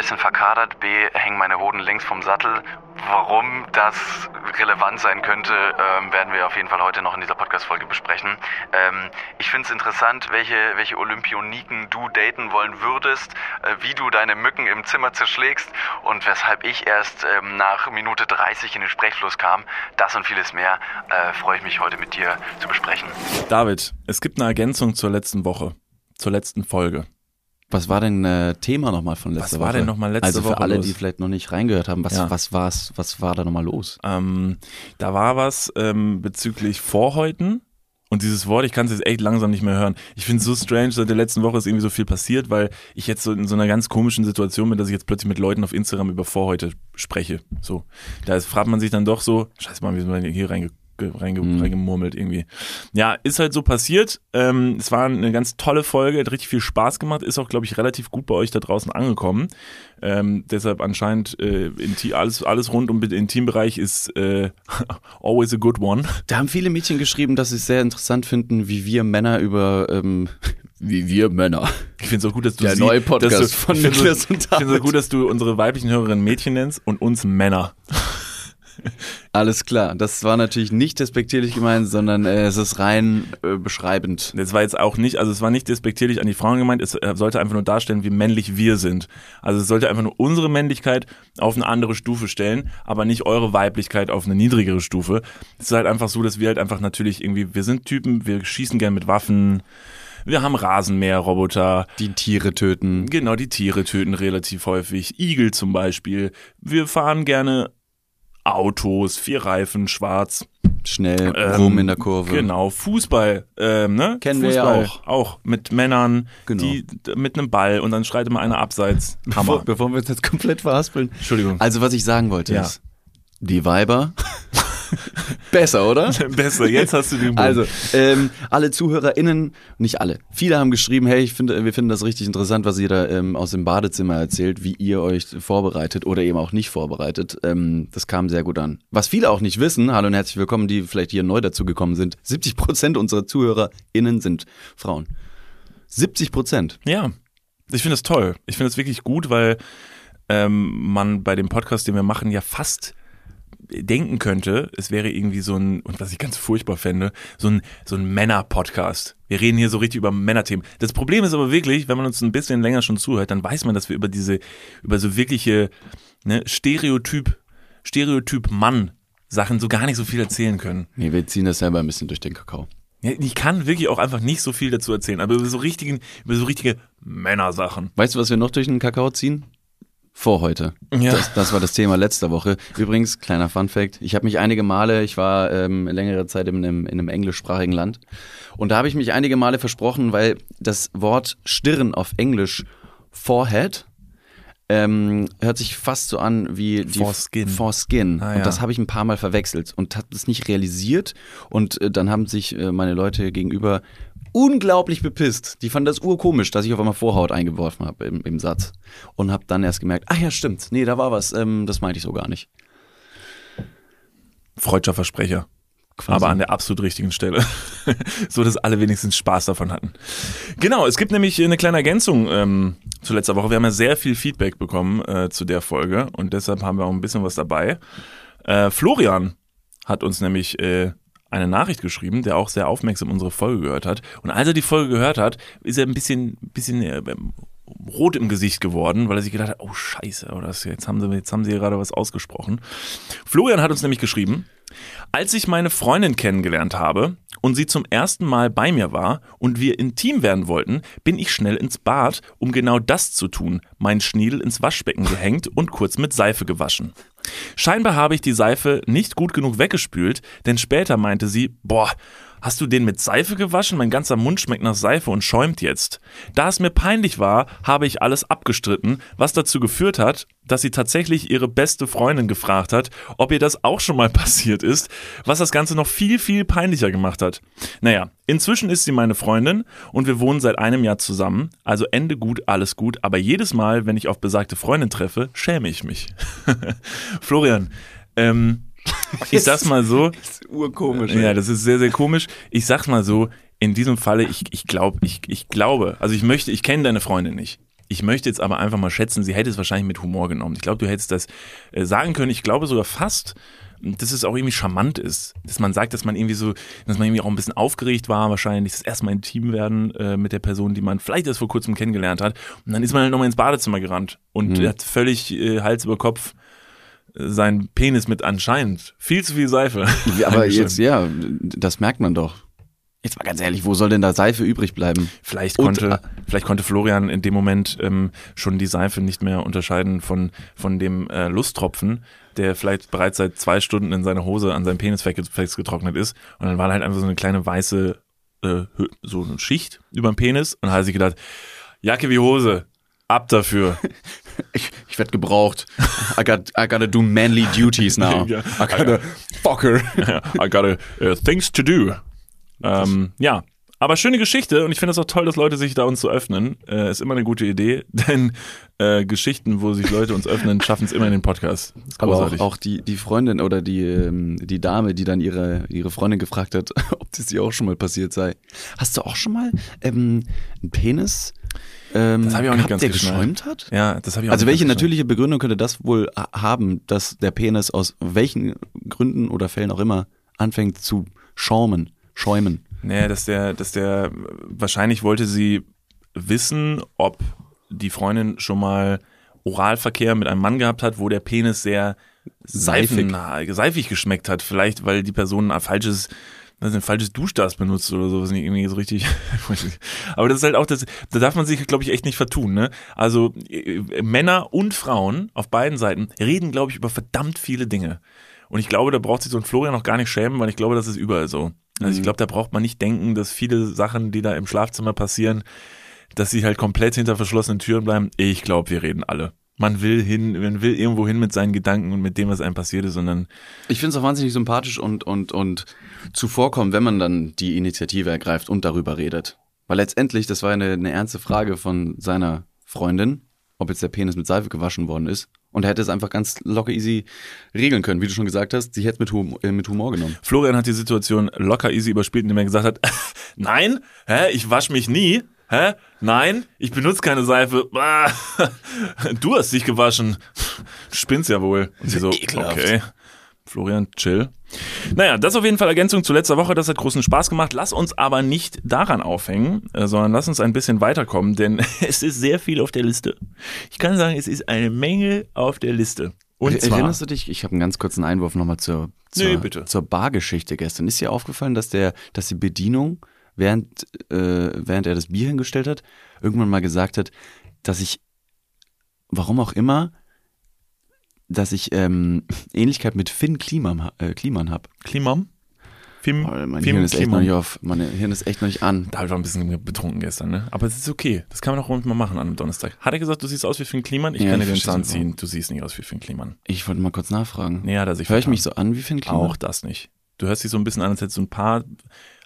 bisschen verkadert, B, hängen meine Hoden links vom Sattel. Warum das relevant sein könnte, ähm, werden wir auf jeden Fall heute noch in dieser Podcast-Folge besprechen. Ähm, ich finde es interessant, welche, welche Olympioniken du daten wollen würdest, äh, wie du deine Mücken im Zimmer zerschlägst und weshalb ich erst ähm, nach Minute 30 in den Sprechfluss kam. Das und vieles mehr äh, freue ich mich heute mit dir zu besprechen. David, es gibt eine Ergänzung zur letzten Woche, zur letzten Folge. Was war denn äh, Thema nochmal von letzter Woche? Was war denn nochmal letzte Woche? Also für Woche alle, los? die vielleicht noch nicht reingehört haben, was, Ja. was, war's, was war da nochmal los? Ähm, da war was ähm, bezüglich Vorhäuten. Und dieses Wort, ich kann es jetzt echt langsam nicht mehr hören. Ich finde es so strange, seit der letzten Woche ist irgendwie so viel passiert, weil ich jetzt so in so einer ganz komischen Situation bin, dass ich jetzt plötzlich mit Leuten auf Instagram über Vorhäute spreche. So, da fragt man sich dann doch so, scheiße mal, wie sind wir denn hier reinge reinge Mhm. reingemurmelt irgendwie. Ja, ist halt so passiert. Ähm, es war eine ganz tolle Folge, hat richtig viel Spaß gemacht, ist auch, glaube ich, relativ gut bei euch da draußen angekommen. Ähm, deshalb anscheinend äh, Inti alles, alles rund um den Intimbereich ist äh, always a good one. Da haben viele Mädchen geschrieben, dass sie es sehr interessant finden, wie wir Männer über, ähm, wie wir Männer. Ich finde es auch gut, dass du Der sie- neue Podcast du, von Niklas und Ich finde es David. auch gut, dass du unsere weiblichen Hörerinnen Mädchen nennst und uns Männer. Alles klar. Das war natürlich nicht despektierlich gemeint, sondern äh, es ist rein äh, beschreibend. Das war jetzt auch nicht, also es war nicht despektierlich an die Frauen gemeint, es äh, sollte einfach nur darstellen, wie männlich wir sind. Also es sollte einfach nur unsere Männlichkeit auf eine andere Stufe stellen, aber nicht eure Weiblichkeit auf eine niedrigere Stufe. Es ist halt einfach so, dass wir halt einfach natürlich irgendwie, wir sind Typen, wir schießen gern mit Waffen, wir haben Rasenmäherroboter, Die Tiere töten. Genau, die Tiere töten relativ häufig. Igel zum Beispiel. Wir fahren gerne Autos, vier Reifen, schwarz. Schnell Ähm, rum in der Kurve. Genau, Fußball, ähm, ne? Kennen wir ja Fußball, auch. Auch mit Männern, Genau. die mit einem Ball und dann schreit immer einer abseits. Bevor, Hammer. bevor wir uns jetzt komplett verhaspeln. Entschuldigung. Also was ich sagen wollte Ja. ist, die Weiber. Besser, oder? Besser, jetzt hast du den Bogen. Also, ähm, alle ZuhörerInnen, nicht alle, viele haben geschrieben, hey, ich finde, wir finden das richtig interessant, was ihr da ähm, aus dem Badezimmer erzählt, wie ihr euch vorbereitet oder eben auch nicht vorbereitet. Ähm, das kam sehr gut an. Was viele auch nicht wissen, hallo und herzlich willkommen, die vielleicht hier neu dazugekommen sind, 70 Prozent unserer ZuhörerInnen sind Frauen. 70 Prozent. Ja, ich finde das toll. Ich finde das wirklich gut, weil ähm, man bei dem Podcast, den wir machen, ja fast denken könnte, es wäre irgendwie so ein, und was ich ganz furchtbar fände, so ein, so ein Männer-Podcast. Wir reden hier so richtig über Männerthemen. Das Problem ist aber wirklich, wenn man uns ein bisschen länger schon zuhört, dann weiß man, dass wir über diese, über so wirkliche ne, Stereotyp, Stereotyp Mann Sachen so gar nicht so viel erzählen können. Nee, wir ziehen das selber ein bisschen durch den Kakao. Ja, Ich kann wirklich auch einfach nicht so viel dazu erzählen, aber über so richtigen, über so richtige Männersachen. Weißt du, was wir noch durch den Kakao ziehen? Vor heute. Ja. Das, das war das Thema letzter Woche. Übrigens, kleiner Fun Fact, ich habe mich einige Male, ich war ähm, längere Zeit in einem, in einem englischsprachigen Land und da habe ich mich einige Male versprochen, weil das Wort Stirn auf Englisch Forehead ähm, hört sich fast so an wie die Foreskin. Foreskin. Ah, und ja. das habe ich ein paar Mal verwechselt und habe das nicht realisiert. Und äh, dann haben sich äh, meine Leute gegenüber unglaublich bepisst. Die fanden das urkomisch, dass ich auf einmal Vorhaut eingeworfen habe im, im Satz. Und habe dann erst gemerkt, ach ja, stimmt, nee, da war was. Ähm, das meinte ich so gar nicht. Freudscher Versprecher. Quasi. Aber an der absolut richtigen Stelle. so, dass alle wenigstens Spaß davon hatten. Genau, es gibt nämlich eine kleine Ergänzung ähm, zu letzter Woche. Wir haben ja sehr viel Feedback bekommen äh, zu der Folge und deshalb haben wir auch ein bisschen was dabei. Äh, Florian hat uns nämlich äh, eine Nachricht geschrieben, der auch sehr aufmerksam unsere Folge gehört hat. Und als er die Folge gehört hat, ist er ein bisschen, bisschen äh, rot im Gesicht geworden, weil er sich gedacht hat, oh scheiße, oh, jetzt, haben sie, jetzt haben sie gerade was ausgesprochen. Florian hat uns nämlich geschrieben, als ich meine Freundin kennengelernt habe und sie zum ersten Mal bei mir war und wir intim werden wollten, bin ich schnell ins Bad, um genau das zu tun, meinen Schniedel ins Waschbecken gehängt und kurz mit Seife gewaschen. Scheinbar habe ich die Seife nicht gut genug weggespült, denn später meinte sie, boah, Hast du den mit Seife gewaschen? Mein ganzer Mund schmeckt nach Seife und schäumt jetzt. Da es mir peinlich war, habe ich alles abgestritten, was dazu geführt hat, dass sie tatsächlich ihre beste Freundin gefragt hat, ob ihr das auch schon mal passiert ist, was das Ganze noch viel, viel peinlicher gemacht hat. Naja, inzwischen ist sie meine Freundin und wir wohnen seit einem Jahr zusammen, also Ende gut, alles gut, aber jedes Mal, wenn ich auf besagte Freundin treffe, schäme ich mich. Florian, ähm, ich sag's mal so, Das ist urkomisch. ja, das ist sehr, sehr komisch. Ich sag's mal so, in diesem Falle, ich, ich glaube, ich, ich glaube, also ich möchte, ich kenne deine Freundin nicht. Ich möchte jetzt aber einfach mal schätzen, sie hätte es wahrscheinlich mit Humor genommen. Ich glaube, du hättest das äh, sagen können. Ich glaube sogar fast, dass es auch irgendwie charmant ist. Dass man sagt, dass man irgendwie so, dass man irgendwie auch ein bisschen aufgeregt war, wahrscheinlich das erste Mal intim werden äh, mit der Person, die man vielleicht erst vor kurzem kennengelernt hat. Und dann ist man halt nochmal ins Badezimmer gerannt und Mhm. hat völlig äh, Hals über Kopf seinen Penis mit anscheinend viel zu viel Seife. Aber jetzt, ja, das merkt man doch. Jetzt mal ganz ehrlich, wo soll denn da Seife übrig bleiben? Vielleicht Und, konnte, vielleicht konnte Florian in dem Moment ähm, schon die Seife nicht mehr unterscheiden von, von dem äh, Lusttropfen, der vielleicht bereits seit zwei Stunden in seiner Hose an seinem Penis festgetrocknet ist. Und dann war halt einfach so eine kleine weiße äh, so eine Schicht über dem Penis. Und dann hat sich gedacht, Jacke wie Hose, ab dafür. Ich, ich werde gebraucht. I, got, I gotta do manly duties now. Ja. I gotta fucker. I got uh, things to do. Ähm, ja, aber schöne Geschichte und ich finde es auch toll, dass Leute sich da uns so öffnen. Äh, ist immer eine gute Idee, denn äh, Geschichten, wo sich Leute uns öffnen, schaffen es immer in den Podcast. Aber auch, auch die, die Freundin oder die, ähm, die Dame, die dann ihre, ihre Freundin gefragt hat, ob das ihr auch schon mal passiert sei. Hast du auch schon mal ähm, einen Penis ähm, Das hab ich auch nicht gehabt, ganz der geschäumt hat? ja, das habe ich auch Also welche natürliche Begründung könnte das wohl ha- haben, dass der Penis aus welchen Gründen oder Fällen auch immer anfängt zu schaumen, schäumen? Nee, dass der, dass der, wahrscheinlich wollte sie wissen, ob die Freundin schon mal Oralverkehr mit einem Mann gehabt hat, wo der Penis sehr seifig, seifig geschmeckt hat. Vielleicht, weil die Person ein falsches, also ein falsches Duschdas benutzt oder so, was nicht irgendwie so richtig. Aber das ist halt auch das, da darf man sich, glaube ich, echt nicht vertun, ne? Also äh, Männer und Frauen auf beiden Seiten reden, glaube ich, über verdammt viele Dinge. Und ich glaube, da braucht sich so ein Florian noch gar nicht schämen, weil ich glaube, das ist überall so. Also ich glaube, da braucht man nicht denken, dass viele Sachen, die da im Schlafzimmer passieren, dass sie halt komplett hinter verschlossenen Türen bleiben. Ich glaube, wir reden alle. Man will hin, man will irgendwo hin mit seinen Gedanken und mit dem, was einem passiert ist, sondern Ich finde es auch wahnsinnig sympathisch und, und, und zuvorkommen, wenn man dann die Initiative ergreift und darüber redet. Weil letztendlich, das war eine, eine ernste Frage von seiner Freundin, ob jetzt der Penis mit Seife gewaschen worden ist. Und er hätte es einfach ganz locker easy regeln können. Wie du schon gesagt hast, sie hätte es mit, Hum äh, mit Humor genommen. Florian hat die Situation locker easy überspielt, indem er gesagt hat, nein, hä, ich wasche mich nie, hä, nein, ich benutze keine Seife, Ah, du hast dich gewaschen, du spinnst ja wohl. Und sie so, Ekelhaft. okay, Florian, chill. Naja, das auf jeden Fall Ergänzung zu letzter Woche, das hat großen Spaß gemacht. Lass uns aber nicht daran aufhängen, äh, sondern lass uns ein bisschen weiterkommen, denn es ist sehr viel auf der Liste. Ich kann sagen, es ist eine Menge auf der Liste. Und Er- zwar, Erinnerst du dich, ich habe einen ganz kurzen Einwurf nochmal zur, zur, Nee, bitte. zur Bargeschichte gestern. Ist dir aufgefallen, dass der, dass die Bedienung, während, äh, während er das Bier hingestellt hat, irgendwann mal gesagt hat, dass ich, warum auch immer, dass ich ähm, Ähnlichkeit mit Finn Kliman, äh, Kliman habe. Klimam? Fim, Mein Fim Hirn ist echt Kliman. noch nicht auf, mein Hirn ist echt noch nicht an. Da war ein bisschen betrunken gestern, ne? Aber es ist okay. Das kann man auch mal machen an einem Donnerstag. Hat er gesagt, du siehst aus wie Finn Kliman? Ich Ja, kann ich dir den Zahn ziehen. Du siehst nicht aus wie Finn Kliman. Ich wollte mal kurz nachfragen. Nee, hat er sich Hör ich mich so an wie Finn Kliman? Auch das nicht. Du hörst dich so ein bisschen an, als hättest du ein paar,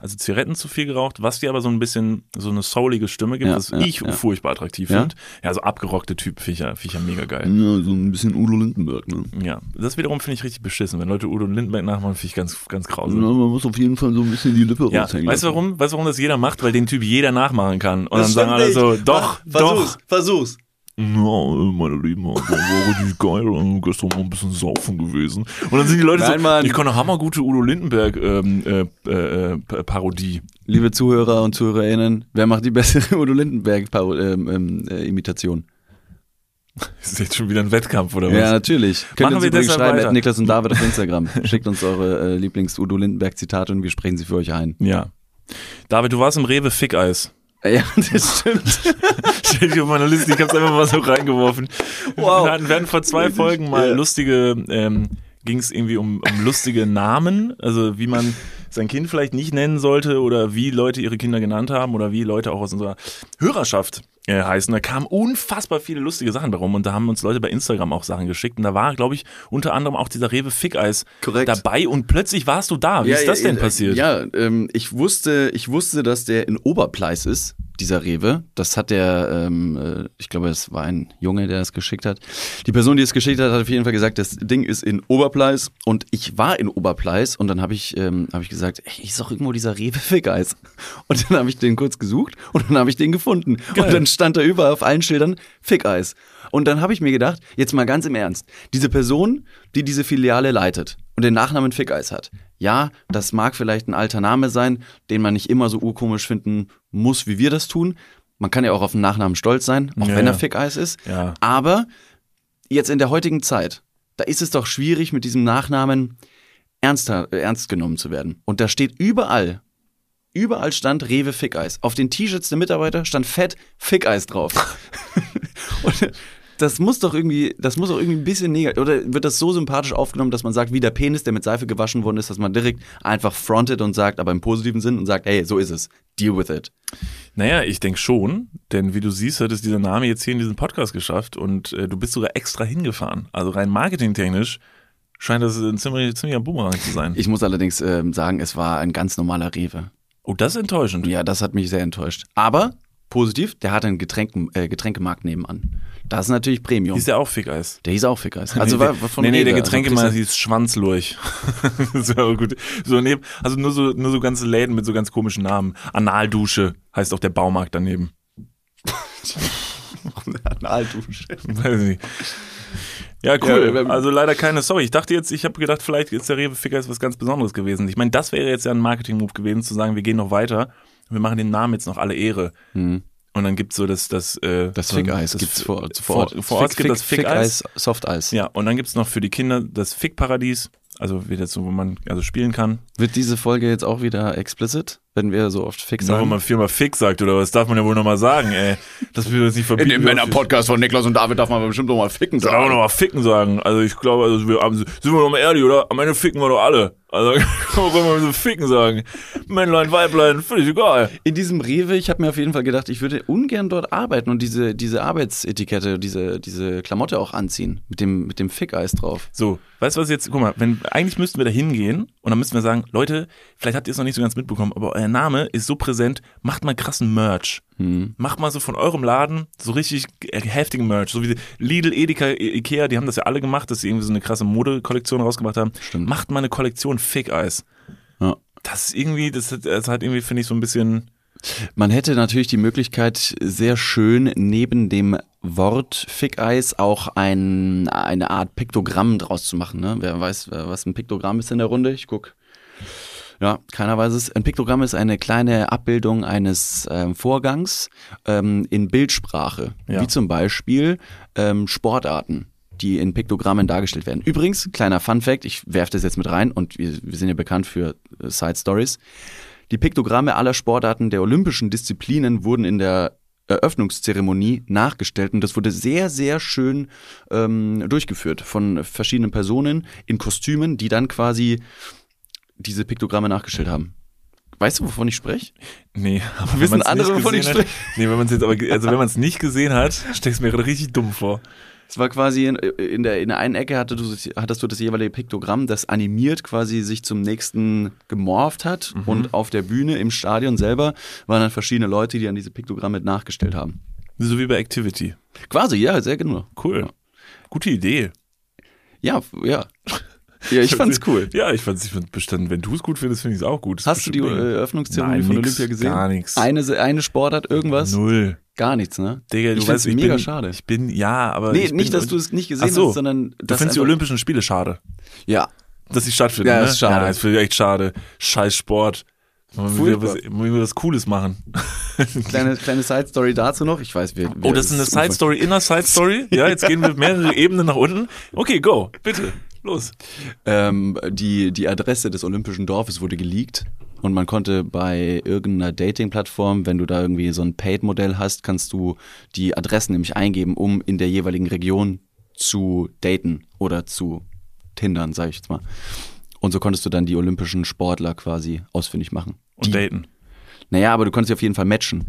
also Zigaretten zu viel geraucht, was dir aber so ein bisschen so eine soulige Stimme gibt, Ja, was ja, ich ja. furchtbar attraktiv Ja? finde. Ja, so abgerockte Typ ja, ich ja mega geil. Ja, so ein bisschen Udo Lindenberg, ne? Ja, das wiederum finde ich richtig beschissen. Wenn Leute Udo Lindenberg nachmachen, finde ich ganz, ganz grausam. man muss auf jeden Fall so ein bisschen die Lippe Ja, raushängen weißt du warum? Weißt du, warum das jeder macht? Weil den Typ jeder nachmachen kann. Und Das dann sagen alle so, doch, Mach, doch. versuch's, Versuch's. Ja, meine Lieben, also, war richtig geil. äh, Gestern mal ein bisschen saufen gewesen. Und dann sind die Leute Nein, so, Mann. ich kann eine hammergute Udo Lindenberg ähm, äh, äh, äh, Parodie. Liebe Zuhörer und ZuhörerInnen, wer macht die bessere Udo Lindenberg-Imitation? Das ist jetzt schon wieder ein Wettkampf, oder was? ja, natürlich. Könnt Machen uns wir übrigens schreiben, weiter. Niklas und David auf Instagram. Schickt uns eure äh, Lieblings-Udo Lindenberg-Zitate und wir sprechen sie für euch ein. Ja. David, du warst im Rewe Fickeis. Ja, das stimmt. Steht hier auf meiner Liste, ich hab's einfach mal so reingeworfen. Wow. Wir hatten, hatten vor zwei Folgen mal Ja. lustige, ähm, ging es irgendwie um, um lustige Namen, also wie man sein Kind vielleicht nicht nennen sollte oder wie Leute ihre Kinder genannt haben oder wie Leute auch aus unserer Hörerschaft äh, heißen. Da kamen unfassbar viele lustige Sachen bei rum und da haben uns Leute bei Instagram auch Sachen geschickt und da war, glaube ich, unter anderem auch dieser Rewe Fickeis Korrekt. dabei und plötzlich warst du da. Wie ist das denn äh, passiert? Ja, ähm, ich wusste, ich wusste, dass der in Oberpleis ist. Dieser Rewe. Das hat der, ähm, äh, ich glaube, es war ein Junge, der das geschickt hat. Die Person, die es geschickt hat, hat auf jeden Fall gesagt, das Ding ist in Oberpleis und ich war in Oberpleis und dann habe ich, ähm, hab ich gesagt, ey, ist doch irgendwo dieser Rewe Fickeis. Und dann habe ich den kurz gesucht und dann habe ich den gefunden. Geil. Und dann stand da überall auf allen Schildern Fickeis. Und dann habe ich mir gedacht, jetzt mal ganz im Ernst, diese Person, die diese Filiale leitet und den Nachnamen Fickeis hat, ja, das mag vielleicht ein alter Name sein, den man nicht immer so urkomisch finden muss, wie wir das tun. Man kann ja auch auf den Nachnamen stolz sein, auch Ja, wenn er. Fickeis ist. Ja. Aber jetzt in der heutigen Zeit, da ist es doch schwierig, mit diesem Nachnamen ernster, äh, ernst genommen zu werden. Und da steht überall, überall stand Rewe Fickeis. Auf den T-Shirts der Mitarbeiter stand fett Fickeis drauf. Und das muss doch irgendwie, das muss doch irgendwie ein bisschen negativ, oder wird das so sympathisch aufgenommen, dass man sagt, wie der Penis, der mit Seife gewaschen worden ist, dass man direkt einfach frontet und sagt, aber im positiven Sinn und sagt, hey, so ist es. Deal with it. Naja, ich denke schon, denn wie du siehst, hat es dieser Name jetzt hier in diesem Podcast geschafft und äh, du bist sogar extra hingefahren. Also rein marketingtechnisch scheint das ein ziemlich, ziemlicher Boomerang zu sein. Ich muss allerdings ähm, sagen, es war ein ganz normaler Rewe. oh, das ist enttäuschend. Ja, das hat mich sehr enttäuscht. Aber positiv, der hat einen Getränken, äh, Getränkemarkt nebenan. Das ist natürlich Premium. Ist ja auch Fickeis. der hieß auch Fickeis. Also nee, war, der- war von nee, nee, Rewe. der Also Getränkemarkt kriegst hieß Schwanzlurch. so gut. So neben, also nur so, nur so ganze Läden mit so ganz komischen Namen. Analdusche heißt auch der Baumarkt daneben. Analdusche. Weiß ich nicht. Ja, cool. Ja, also leider keine Story. Ich dachte jetzt, ich habe gedacht, vielleicht ist der Rewe Ficker jetzt was ganz Besonderes gewesen. Ich meine, das wäre jetzt ja ein Marketing-Move gewesen, zu sagen, wir gehen noch weiter wir machen den Namen jetzt noch alle Ehre. Hm. Und dann gibt's so das, das, äh, Das Fickeis das gibt's vor, vor, vor Ort. vor Ort Fick- gibt das Fick- Fickeis. Fickeis, Softeis. Ja, und dann gibt's noch für die Kinder das Fickparadies. Also wieder so, wo man also spielen kann. Wird diese Folge jetzt auch wieder explicit, wenn wir so oft Fick Nur wenn sagen? man viermal Fick sagt, oder was darf man ja wohl nochmal sagen, ey. Das will das nicht verbieten. In dem Männer-Podcast von Niklas und David darf man bestimmt noch mal ficken Soll auch nochmal Ficken sagen. Also ich glaube, also wir, haben- sind wir doch mal ehrlich, oder? Am Ende ficken wir doch alle. Also kann man mal so Ficken sagen. Männlein, Weiblein, völlig egal. In diesem Rewe, ich habe mir auf jeden Fall gedacht, ich würde ungern dort arbeiten und diese, diese Arbeitsetikette, diese, diese Klamotte auch anziehen. Mit dem, mit dem Fickeis drauf. So, weißt du was jetzt? Guck mal, wenn, eigentlich müssten wir da hingehen und dann müssten wir sagen, Leute, vielleicht habt ihr es noch nicht so ganz mitbekommen, aber euer Name ist so präsent, macht mal krassen Merch. Hm. Macht mal so von eurem Laden so richtig äh, heftigen Merch. So wie Lidl, Edeka, Ikea, die haben das ja alle gemacht, dass sie irgendwie so eine krasse Modekollektion rausgebracht haben. Stimmt. Macht mal eine Kollektion Fick-Eis. Ja. Das ist irgendwie, das hat, das hat irgendwie, finde ich, so ein bisschen, Man hätte natürlich die Möglichkeit, sehr schön neben dem Wort Fickeis auch ein, eine Art Piktogramm draus zu machen. Ne? Wer weiß, was ein Piktogramm ist in der Runde? Ich guck. Ja, keiner weiß es. Ein Piktogramm ist eine kleine Abbildung eines ähm, Vorgangs ähm, in Bildsprache, Ja. wie zum Beispiel ähm, Sportarten die in Piktogrammen dargestellt werden. Übrigens, kleiner Fun Fact, ich werfe das jetzt mit rein und wir, wir sind ja bekannt für äh, Side Stories. Die Piktogramme aller Sportarten der olympischen Disziplinen wurden in der Eröffnungszeremonie nachgestellt und das wurde sehr, sehr schön ähm, durchgeführt von verschiedenen Personen in Kostümen, die dann quasi diese Piktogramme nachgestellt haben. Weißt du, wovon ich spreche? nee, aber Wissen andere, wovon ich hat, Nee, wenn man es jetzt aber, also wenn man es nicht gesehen hat, stellst du mir gerade richtig dumm vor. Es war quasi in, in, der, in der einen Ecke hattest du, hattest du das jeweilige Piktogramm, das animiert quasi sich zum nächsten gemorpht hat. Und auf der Bühne im Stadion selber waren dann verschiedene Leute, die an diese Piktogramme nachgestellt haben. So wie bei Activity. Quasi, ja, sehr genau. Cool. Gute Idee. Ja, ja. Ja, ich fand's cool. Ja, ich fand's, ich fand bestanden. Wenn du es gut findest, finde ich es auch gut. Das Hast du die bestimmt. Eröffnungszeremonie von nix, Olympia gesehen? Gar nichts. Eine, eine Sportart, irgendwas? Null. Gar nichts, ne? Digga, du ich weißt, ich mega bin, schade. Ich bin, ja, aber. Nee, ich nicht, bin, dass du es nicht gesehen so, hast, sondern Du findest die Olympischen Spiele schade. Ja, Dass sie stattfinden, Ja, ne? ist schade. Ja, das finde ich echt schade. Scheiß Sport. Will Furchtbar. was, was Cooles machen. kleine, kleine Side-Story dazu noch. Ich weiß, wir, Oh, das ist eine Side Story in einer Side Story. Ja, jetzt gehen wir mehrere Ebenen nach unten. Okay, go, bitte, los. Ähm, die, die Adresse des Olympischen Dorfes wurde geleakt und man konnte bei irgendeiner Dating-Plattform, wenn du da irgendwie so ein Paid-Modell hast, kannst du die Adressen nämlich eingeben, um in der jeweiligen Region zu daten oder zu tindern, sag ich jetzt mal. Und so konntest du dann die olympischen Sportler quasi ausfindig machen. Und die, daten. Naja, aber du konntest sie auf jeden Fall matchen.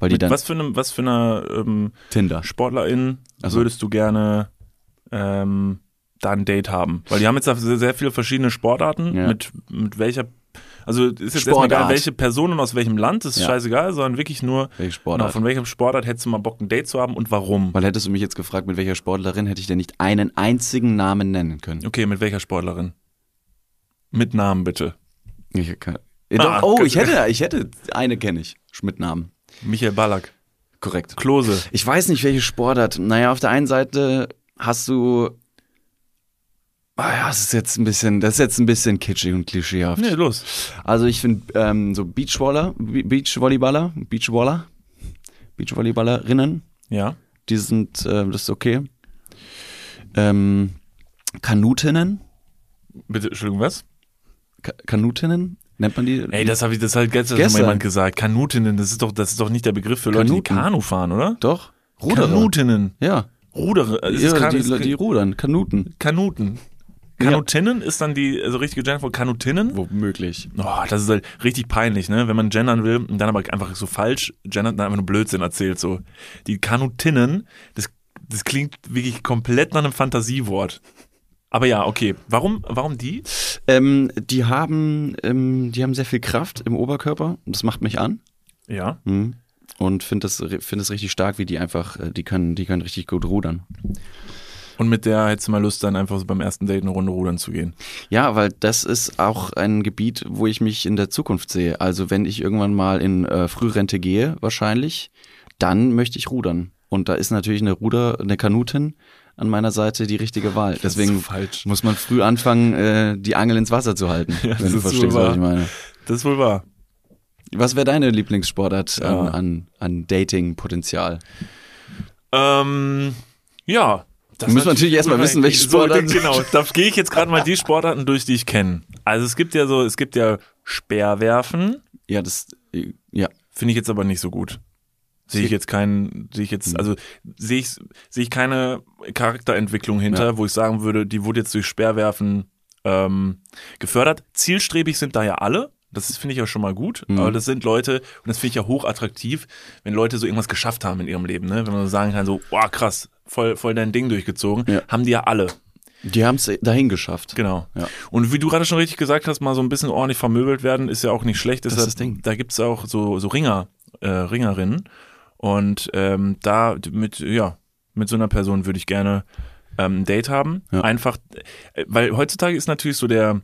Weil die Mit dann was für einem, was für einer ähm, Tinder. Sportlerin Ach so. würdest du gerne ähm, da ein Date haben? Weil die haben jetzt sehr, sehr viele verschiedene Sportarten. Ja. Mit, mit welcher, Also ist jetzt erstmal Sportart. egal, welche Person und aus welchem Land, das ist Ja. scheißegal, sondern wirklich nur, Welche genau, Sportart? von welchem Sportart hättest du mal Bock, ein Date zu haben und warum? Weil hättest du mich jetzt gefragt, mit welcher Sportlerin, hätte ich dir nicht einen einzigen Namen nennen können. Okay, mit welcher Sportlerin? Mit Namen bitte. Ich kann, äh, Ah, doch, oh, ich hätte, ich hätte, eine kenne ich, mit Namen. Michael Ballack. Korrekt. Klose. Ich weiß nicht, welche Sportart. Naja, auf der einen Seite hast du. Ah ja, das ist jetzt ein bisschen, das ist jetzt ein bisschen kitschig und klischeehaft. Nee, los. Also ich finde ähm, so Beachvoller, Be- Beachvolleyballer, Beachvoller, Beachvolleyballerinnen, Ja. die sind, äh, das ist okay. Ähm, Kanutinnen, Bitte, Entschuldigung, was? Ka Kanutinnen, nennt man die? Ey, das habe ich, das hat gestern, schon Gestern. mal jemand gesagt. Kanutinnen, das ist doch, das ist doch nicht der Begriff für Leute, die. Kanu fahren, oder? Doch, Ruderer. Kanutinnen. Ja, Rudere. Ist ja die, die rudern, Kanuten. Kanuten. Kanutinnen ist dann die also richtige Gender von Kanutinnen. Womöglich. Oh, das ist halt richtig peinlich, ne? Wenn man gendern will und dann aber einfach so falsch gendert, dann einfach nur Blödsinn erzählt. So. Die Kanutinnen, das, das klingt wirklich komplett nach einem Fantasiewort. Aber ja, okay. Warum, warum die? Ähm, die haben, ähm, die haben sehr viel Kraft im Oberkörper. Das macht mich an. Ja. Mhm. Und finde das, find das richtig stark, wie die einfach, äh, die können, die können richtig gut rudern. Und mit der hättest du mal Lust, dann einfach so beim ersten Date eine Runde rudern zu gehen. Ja, weil das ist auch ein Gebiet, wo ich mich in der Zukunft sehe. Also wenn ich irgendwann mal in äh, Frührente gehe, wahrscheinlich, dann möchte ich rudern. Und da ist natürlich eine Ruder, eine Kanutin an meiner Seite die richtige Wahl. Deswegen so falsch. muss man früh anfangen, äh, die Angel ins Wasser zu halten, Ja, das wenn du ist verstehst, wohl was ich wahr. meine. Das ist wohl wahr. Was wäre deine Lieblingssportart Ja. an, an, an Dating-Potenzial? Ähm, ja. Das Müssen wir natürlich erstmal wissen, welche so, Sportarten- Genau, da gehe ich jetzt gerade mal die Sportarten durch, die ich kenne. Also es gibt ja so, es gibt ja Speerwerfen, Ja, das, äh, ja. finde ich jetzt aber nicht so gut. Sehe ich jetzt keinen, sehe ich jetzt, also sehe ich, sehe ich keine Charakterentwicklung hinter, Ja. wo ich sagen würde, die wurde jetzt durch Speerwerfen ähm, gefördert. Zielstrebig sind da ja alle. Das finde ich ja schon mal gut. Mhm. Aber das sind Leute, und das finde ich ja hochattraktiv, wenn Leute so irgendwas geschafft haben in ihrem Leben, ne? Wenn man so sagen kann, so, wow, krass, voll, voll dein Ding durchgezogen. Ja. Haben die ja alle. Die haben es dahin geschafft. Genau. Ja. Und wie du gerade schon richtig gesagt hast, mal so ein bisschen ordentlich vermöbelt werden, ist ja auch nicht schlecht. ist Deshalb- das Ding. Da gibt's auch so, so Ringer, äh, Ringerinnen. Und ähm, da mit, ja, mit so einer Person würde ich gerne ähm, ein Date haben. Ja. Einfach, äh, weil heutzutage ist natürlich so der,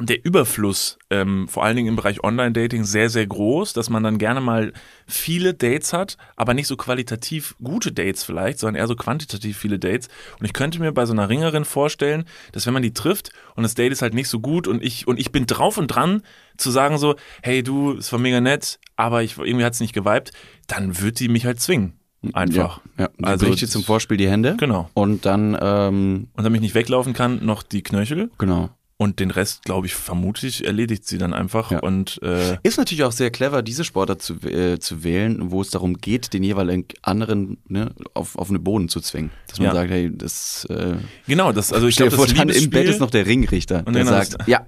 der Überfluss, ähm, vor allen Dingen im Bereich Online-Dating, sehr, sehr groß, dass man dann gerne mal viele Dates hat, aber nicht so qualitativ gute Dates vielleicht, sondern eher so quantitativ viele Dates. Und ich könnte mir bei so einer Ringerin vorstellen, dass wenn man die trifft und das Date ist halt nicht so gut und ich, und ich bin drauf und dran zu sagen so, hey du, es war mega nett, aber ich, irgendwie hat's nicht geweibt, dann wird die mich halt zwingen. Einfach. Ja, ja. Also, bricht dir zum Vorspiel die Hände. Genau. Und dann, ähm, Und damit ich nicht weglaufen kann, noch die Knöchel. genau. Und den Rest, glaube ich, vermutlich erledigt sie dann einfach. Ja. Und äh, Ist natürlich auch sehr clever, diese Sportart zu, äh, zu wählen, wo es darum geht, den jeweiligen anderen ne, auf, auf einen Boden zu zwingen. Dass man Ja. sagt, hey, das äh, genau, das, also ich glaube, das dann im Bett ist noch der Ringrichter, Und der genau, sagt, ja,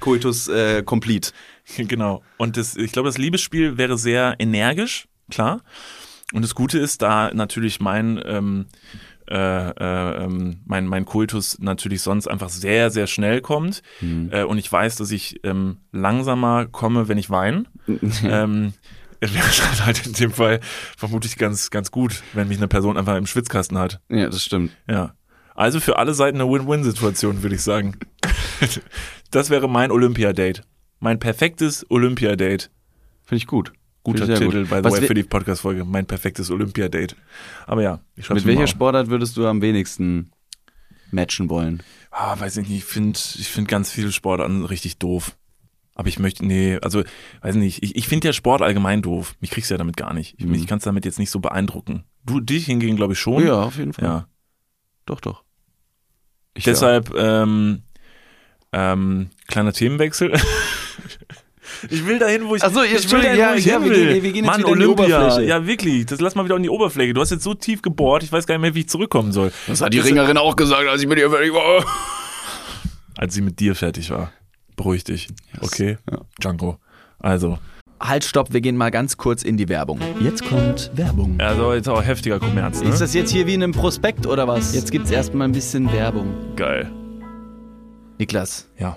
Coitus äh, complete. Genau. Und das, ich glaube, das Liebesspiel wäre sehr energisch, klar. Und das Gute ist, da natürlich mein, ähm, äh, äh, ähm, mein, mein Kultus natürlich sonst einfach sehr, sehr schnell kommt. Äh, und ich weiß, dass ich ähm, langsamer komme, wenn ich weine. ähm, es wäre halt in dem Fall vermutlich ganz, ganz gut, wenn mich eine Person einfach im Schwitzkasten hat. Ja, das stimmt. Ja. Also für alle Seiten eine Win-Win-Situation, würde ich sagen. das wäre mein Olympiadate. Mein perfektes Olympiadate. Finde ich gut. Guter sehr Titel, gut. by the Was way, für die Podcast-Folge. Mein perfektes Olympiadate. Aber ja, ich schreib's Mit welcher. Sportart würdest du am wenigsten matchen wollen? Ah, weiß ich nicht, ich finde ich find ganz viele Sportarten richtig doof. Aber ich möchte, nee, also, weiß nicht, ich, ich finde ja Sport allgemein doof. Mich kriegst du ja damit gar nicht. Ich, Mhm. ich kann es damit jetzt nicht so beeindrucken. Du, dich hingegen, glaube ich, schon. Ja, auf jeden Fall. Ja. Doch, doch. Ich Deshalb, ähm, ähm, kleiner Themenwechsel. ich will dahin, wo ich, Ach so, ich will dahin, ja, wo ich ja, hin wir will. gehen- wir gehen jetzt Mann, wieder in die Olympia. Oberfläche. Ja, wirklich. Das lass mal wieder an die Oberfläche. Du hast jetzt so tief gebohrt, ich weiß gar nicht mehr, wie ich zurückkommen soll. Das hat die Ringerin auch gesagt, als ich mit ihr fertig war. Als sie mit dir fertig war. Beruhig dich. Okay? Ja. Django. Also, Halt, stopp, wir gehen mal ganz kurz in die Werbung. Jetzt kommt Werbung. also jetzt auch heftiger Kommerz, ne? Ist das jetzt hier wie in einem Prospekt oder was? Jetzt gibt's erstmal ein bisschen Werbung. Geil. Niklas, Ja.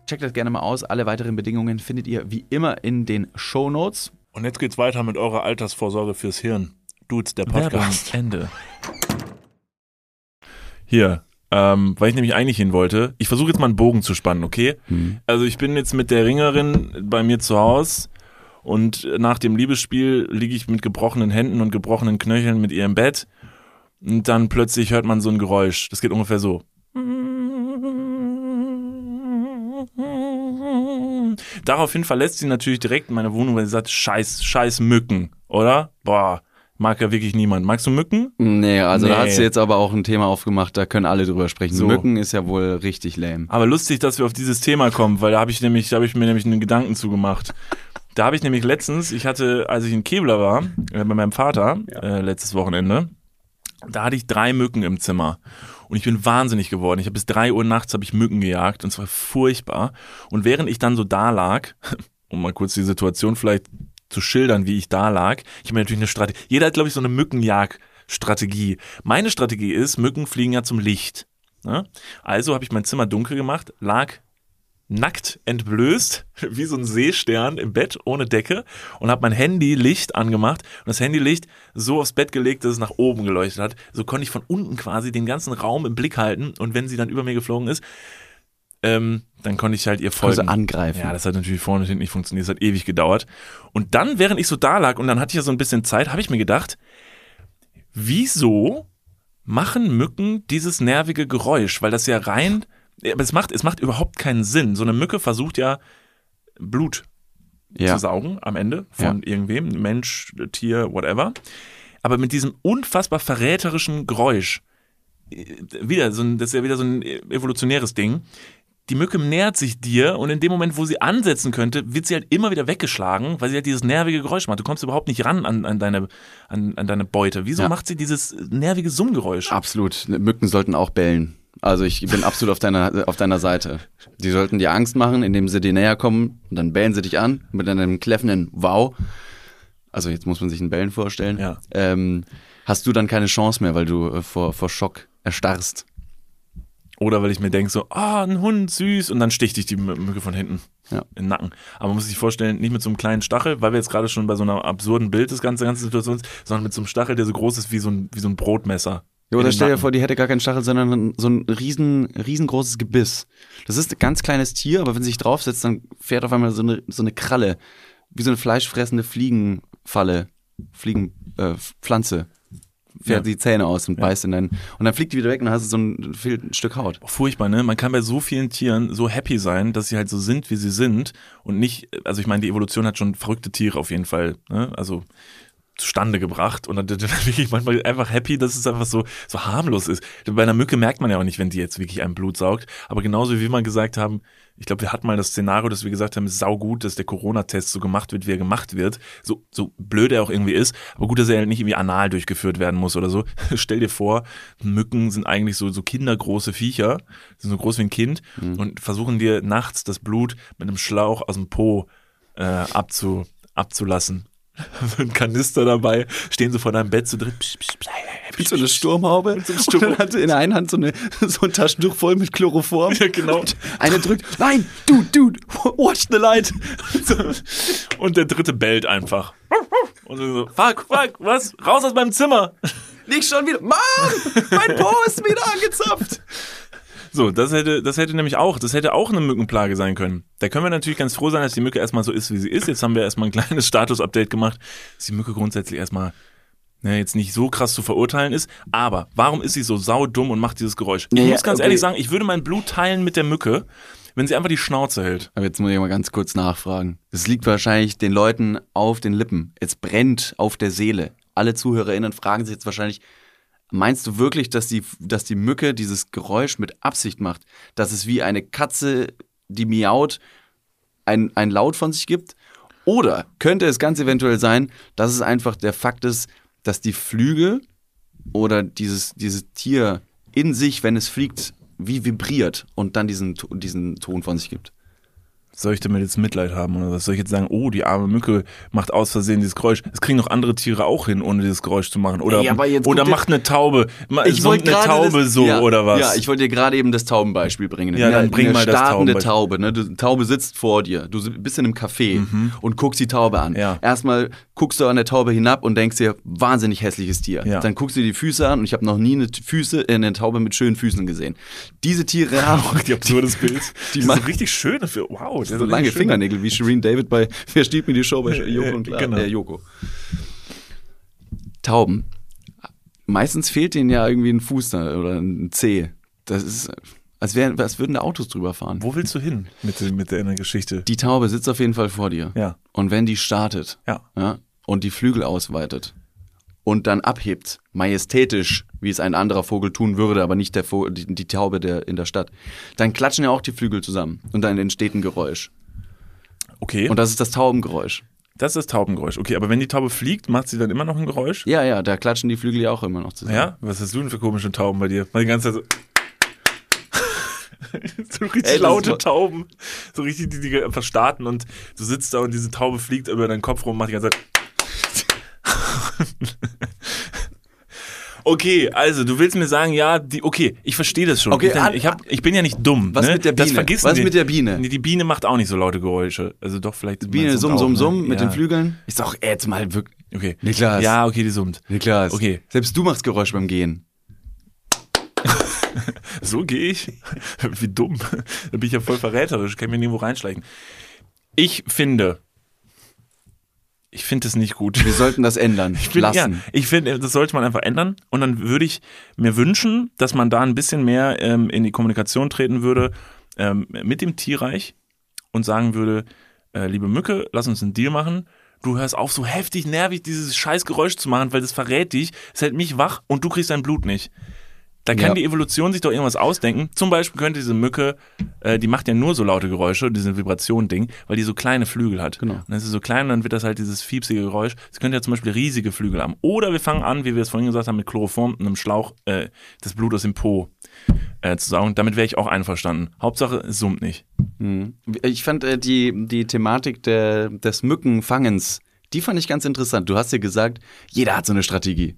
Checkt das gerne mal aus. Alle weiteren Bedingungen findet ihr wie immer in den Show Notes. Und jetzt geht's weiter mit eurer Altersvorsorge fürs Hirn. Dudes, der Podcast. Ende. Hier, ähm, weil ich nämlich eigentlich hin wollte. Ich versuche jetzt mal einen Bogen zu spannen, okay? Also ich bin jetzt mit der Ringerin bei mir zu Hause und nach dem Liebesspiel liege ich mit gebrochenen Händen und gebrochenen Knöcheln mit ihr im Bett und dann plötzlich hört man so ein Geräusch. Das geht ungefähr so. Daraufhin verlässt sie natürlich direkt meine Wohnung, weil sie sagt, scheiß, scheiß Mücken, oder? Boah, mag ja wirklich niemand. Magst du Mücken? Nee, also da Nee. hast du jetzt aber auch ein Thema aufgemacht, da können alle drüber sprechen. So. Mücken ist ja wohl richtig lame. Aber lustig, dass wir auf dieses Thema kommen, weil da habe ich nämlich, da habe ich mir nämlich einen Gedanken zugemacht. Da habe ich nämlich letztens, ich hatte, als ich in Kebler war, äh, bei meinem Vater, äh, letztes Wochenende, da hatte ich drei Mücken im Zimmer. Und ich bin wahnsinnig geworden. Ich habe bis drei Uhr nachts habe ich Mücken gejagt und es war furchtbar. Und während ich dann so da lag, um mal kurz die Situation vielleicht zu schildern, wie ich da lag, ich habe mir natürlich eine Strategie. Jeder hat, glaube ich, so eine Mückenjagdstrategie. Meine Strategie ist, Mücken fliegen ja zum Licht. Ne? Also habe ich mein Zimmer dunkel gemacht, lag nackt entblößt, wie so ein Seestern im Bett ohne Decke und habe mein Handy-Licht angemacht und das Handylicht so aufs Bett gelegt, dass es nach oben geleuchtet hat. So konnte ich von unten quasi den ganzen Raum im Blick halten und wenn sie dann über mir geflogen ist, ähm, dann konnte ich halt ihr folgen. Also angreifen. Ja, das hat natürlich vorne und hinten nicht funktioniert, das hat ewig gedauert. Und dann, während ich so da lag und dann hatte ich ja so ein bisschen Zeit, habe ich mir gedacht, wieso machen Mücken dieses nervige Geräusch? Weil das ja rein, aber es macht, es macht überhaupt keinen Sinn. So eine Mücke versucht ja Blut Ja. zu saugen am Ende von Ja. irgendwem, Mensch, Tier, whatever. Aber mit diesem unfassbar verräterischen Geräusch, äh, wieder so ein, das ist ja wieder so ein evolutionäres Ding, die Mücke nähert sich dir und in dem Moment, wo sie ansetzen könnte, wird sie halt immer wieder weggeschlagen, weil sie halt dieses nervige Geräusch macht. Du kommst überhaupt nicht ran an, an, deine, an, an deine Beute. Wieso Ja. macht sie dieses nervige Summgeräusch? Absolut. Mücken sollten auch bellen. Also ich bin absolut auf deiner, auf deiner Seite. Die sollten dir Angst machen, indem sie dir näher kommen und dann bellen sie dich an mit einem kläffenden Wow. Also jetzt muss man sich ein Bellen vorstellen. Ja. Ähm, hast du dann keine Chance mehr, weil du äh, vor, vor Schock erstarrst. Oder weil ich mir denke so, ah, ein Hund, süß, und dann sticht dich die Mü- Mücke von hinten Ja. in den Nacken. Aber man muss sich vorstellen, nicht mit so einem kleinen Stachel, weil wir jetzt gerade schon bei so einer absurden Bild des ganzen, ganzen Situation sind, sondern mit so einem Stachel, der so groß ist wie so ein, wie so ein Brotmesser. Ja, oder stell dir vor, die hätte gar keinen Stachel, sondern so ein riesen, riesengroßes Gebiss. Das ist ein ganz kleines Tier, aber wenn sie sich draufsetzt, dann fährt auf einmal so eine, so eine Kralle, wie so eine fleischfressende Fliegenfalle, Fliegenpflanze. Äh, Pflanze. Fährt Ja. die Zähne aus und beißt in deinen. Und dann fliegt die wieder weg und dann hast du so ein, ein Stück Haut. Furchtbar, ne? Man kann bei so vielen Tieren so happy sein, dass sie halt so sind, wie sie sind und nicht, also ich meine, die Evolution hat schon verrückte Tiere auf jeden Fall, ne? Also zustande gebracht und dann, dann bin ich manchmal einfach happy, dass es einfach so, so harmlos ist. Bei einer Mücke merkt man ja auch nicht, wenn die jetzt wirklich ein Blut saugt. Aber genauso wie wir mal gesagt haben, ich glaube, wir hatten mal das Szenario, dass wir gesagt haben, es ist saugut, dass der Corona-Test so gemacht wird, wie er gemacht wird. So, so blöd er auch irgendwie ist. Aber gut, dass er halt nicht irgendwie anal durchgeführt werden muss oder so. Stell dir vor, Mücken sind eigentlich so, so kindergroße Viecher, sind so groß wie ein Kind und versuchen dir nachts das Blut mit einem Schlauch aus dem Po äh, abzu, abzulassen. Ein Kanister dabei, stehen so vor deinem Bett so drin. Psch, psch, psch, Mit so einer Sturmhaube. Mit so einem Und Sturm- dann hatte in der einen Hand so, eine, so ein Taschentuch voll mit Chloroform. Ja, genau. Und eine drückt, nein, dude, dude, watch the light. Und der dritte bellt einfach. Und so, fuck, fuck, was? Raus aus meinem Zimmer. Nicht schon wieder. Mann, mein Po ist wieder angezapft. So, das hätte, das hätte nämlich auch, das hätte auch eine Mückenplage sein können. Da können wir natürlich ganz froh sein, dass die Mücke erstmal so ist, wie sie ist. Jetzt haben wir erstmal ein kleines Status-Update gemacht, dass die Mücke grundsätzlich erstmal ne, jetzt nicht so krass zu verurteilen ist. Aber warum ist sie so saudumm und macht dieses Geräusch? Ich Ja, muss ganz okay. ehrlich sagen, ich würde mein Blut teilen mit der Mücke, wenn sie einfach die Schnauze hält. Aber jetzt muss ich mal ganz kurz nachfragen. Es liegt wahrscheinlich den Leuten auf den Lippen. Es brennt auf der Seele. Alle ZuhörerInnen fragen sich jetzt wahrscheinlich, meinst du wirklich, dass die, dass die Mücke dieses Geräusch mit Absicht macht? Dass es wie eine Katze, die miaut, ein, ein Laut von sich gibt? Oder könnte es ganz eventuell sein, dass es einfach der Fakt ist, dass die Flügel oder dieses, dieses Tier in sich, wenn es fliegt, wie vibriert und dann diesen, diesen Ton von sich gibt? Soll ich damit jetzt Mitleid haben oder was? Soll ich jetzt sagen, oh, die arme Mücke macht aus Versehen dieses Geräusch? Das kriegen doch andere Tiere auch hin, ohne dieses Geräusch zu machen. Oder, Ey, oder macht eine Taube. Ich wollte eine Taube das, so ja, oder was? Ja, ich wollte dir gerade eben das Taubenbeispiel bringen. Ja, dann bring eine mal das Taubenbeispiel. Taube. Ne? Die Taube sitzt vor dir. Du bist in einem Café und guckst die Taube an. Mhm. Ja. Erstmal guckst du an der Taube hinab und denkst dir, wahnsinnig hässliches Tier. Ja. Dann guckst du dir die Füße an und ich habe noch nie eine Füße, äh, eine Taube mit schönen Füßen gesehen. Diese Tiere haben die absurdes Bild. Die Die so richtig schön dafür. Wow, der so lange Fingernägel wie Shireen David bei Wer steht mir die Show bei Joko und Clara? genau. Äh, Joko. Tauben. Meistens fehlt denen ja irgendwie ein Fuß da oder ein Zeh. Das ist, als, wären, als würden da Autos drüber fahren. Wo willst du hin mit, der- mit der Geschichte? Die Taube sitzt auf jeden Fall vor dir. Ja. Und wenn die startet Ja. ja, und die Flügel ausweitet und dann abhebt, majestätisch, wie es ein anderer Vogel tun würde, aber nicht der Vogel, die, die Taube der, in der Stadt, dann klatschen ja auch die Flügel zusammen und dann entsteht ein Geräusch. Okay, Und das ist das Taubengeräusch. das ist das Taubengeräusch. Okay, aber wenn die Taube fliegt, macht sie dann immer noch ein Geräusch? Ja, ja, da klatschen die Flügel ja auch immer noch zusammen. Ja? Was hast du denn für komische Tauben bei dir? Mal die ganze Zeit so. so richtig Ey, laute Tauben. So richtig, die, die einfach starten und du sitzt da und diese Taube fliegt über deinen Kopf rum und macht die ganze Zeit. Okay, also du willst mir sagen, ja, die, okay, ich verstehe das schon. Okay, ich, an- ich, hab, ich bin ja nicht dumm. Was ne? mit der Das Biene? vergessen Was wir. mit der Biene? Nee, die Biene macht auch nicht so laute Geräusche. Also doch vielleicht. Biene summ, auch, summ, ne? summ mit ja. den Flügeln. Ich sag jetzt mal wirklich. Okay. Niklas. Ja, okay, die summt. Niklas. Okay. Selbst du machst Geräusch beim Gehen. So gehe ich? Wie dumm. Da bin ich ja voll verräterisch, kann mir nirgendwo reinschleichen. Ich finde, ich finde es nicht gut. Wir sollten das ändern. Ich bin, lassen. Ja, ich finde, das sollte man einfach ändern. Und dann würde ich mir wünschen, dass man da ein bisschen mehr ähm, in die Kommunikation treten würde ähm, mit dem Tierreich und sagen würde, äh, liebe Mücke, lass uns einen Deal machen. Du hörst auf, so heftig nervig dieses scheiß Geräusch zu machen, weil das verrät dich, es hält mich wach und du kriegst dein Blut nicht. Da kann Ja. die Evolution sich doch irgendwas ausdenken. Zum Beispiel könnte diese Mücke, äh, die macht ja nur so laute Geräusche, diese Vibration-Ding, weil die so kleine Flügel hat. Genau. Und dann ist sie so klein und dann wird das halt dieses fiepsige Geräusch. Sie könnte ja zum Beispiel riesige Flügel haben. Oder wir fangen an, wie wir es vorhin gesagt haben, mit Chloroform und einem Schlauch äh, das Blut aus dem Po äh, zu saugen. Damit wäre ich auch einverstanden. Hauptsache, es summt nicht. Mhm. Ich fand äh, die, die Thematik der, des Mückenfangens, die fand ich ganz interessant. Du hast ja gesagt, jeder hat so eine Strategie.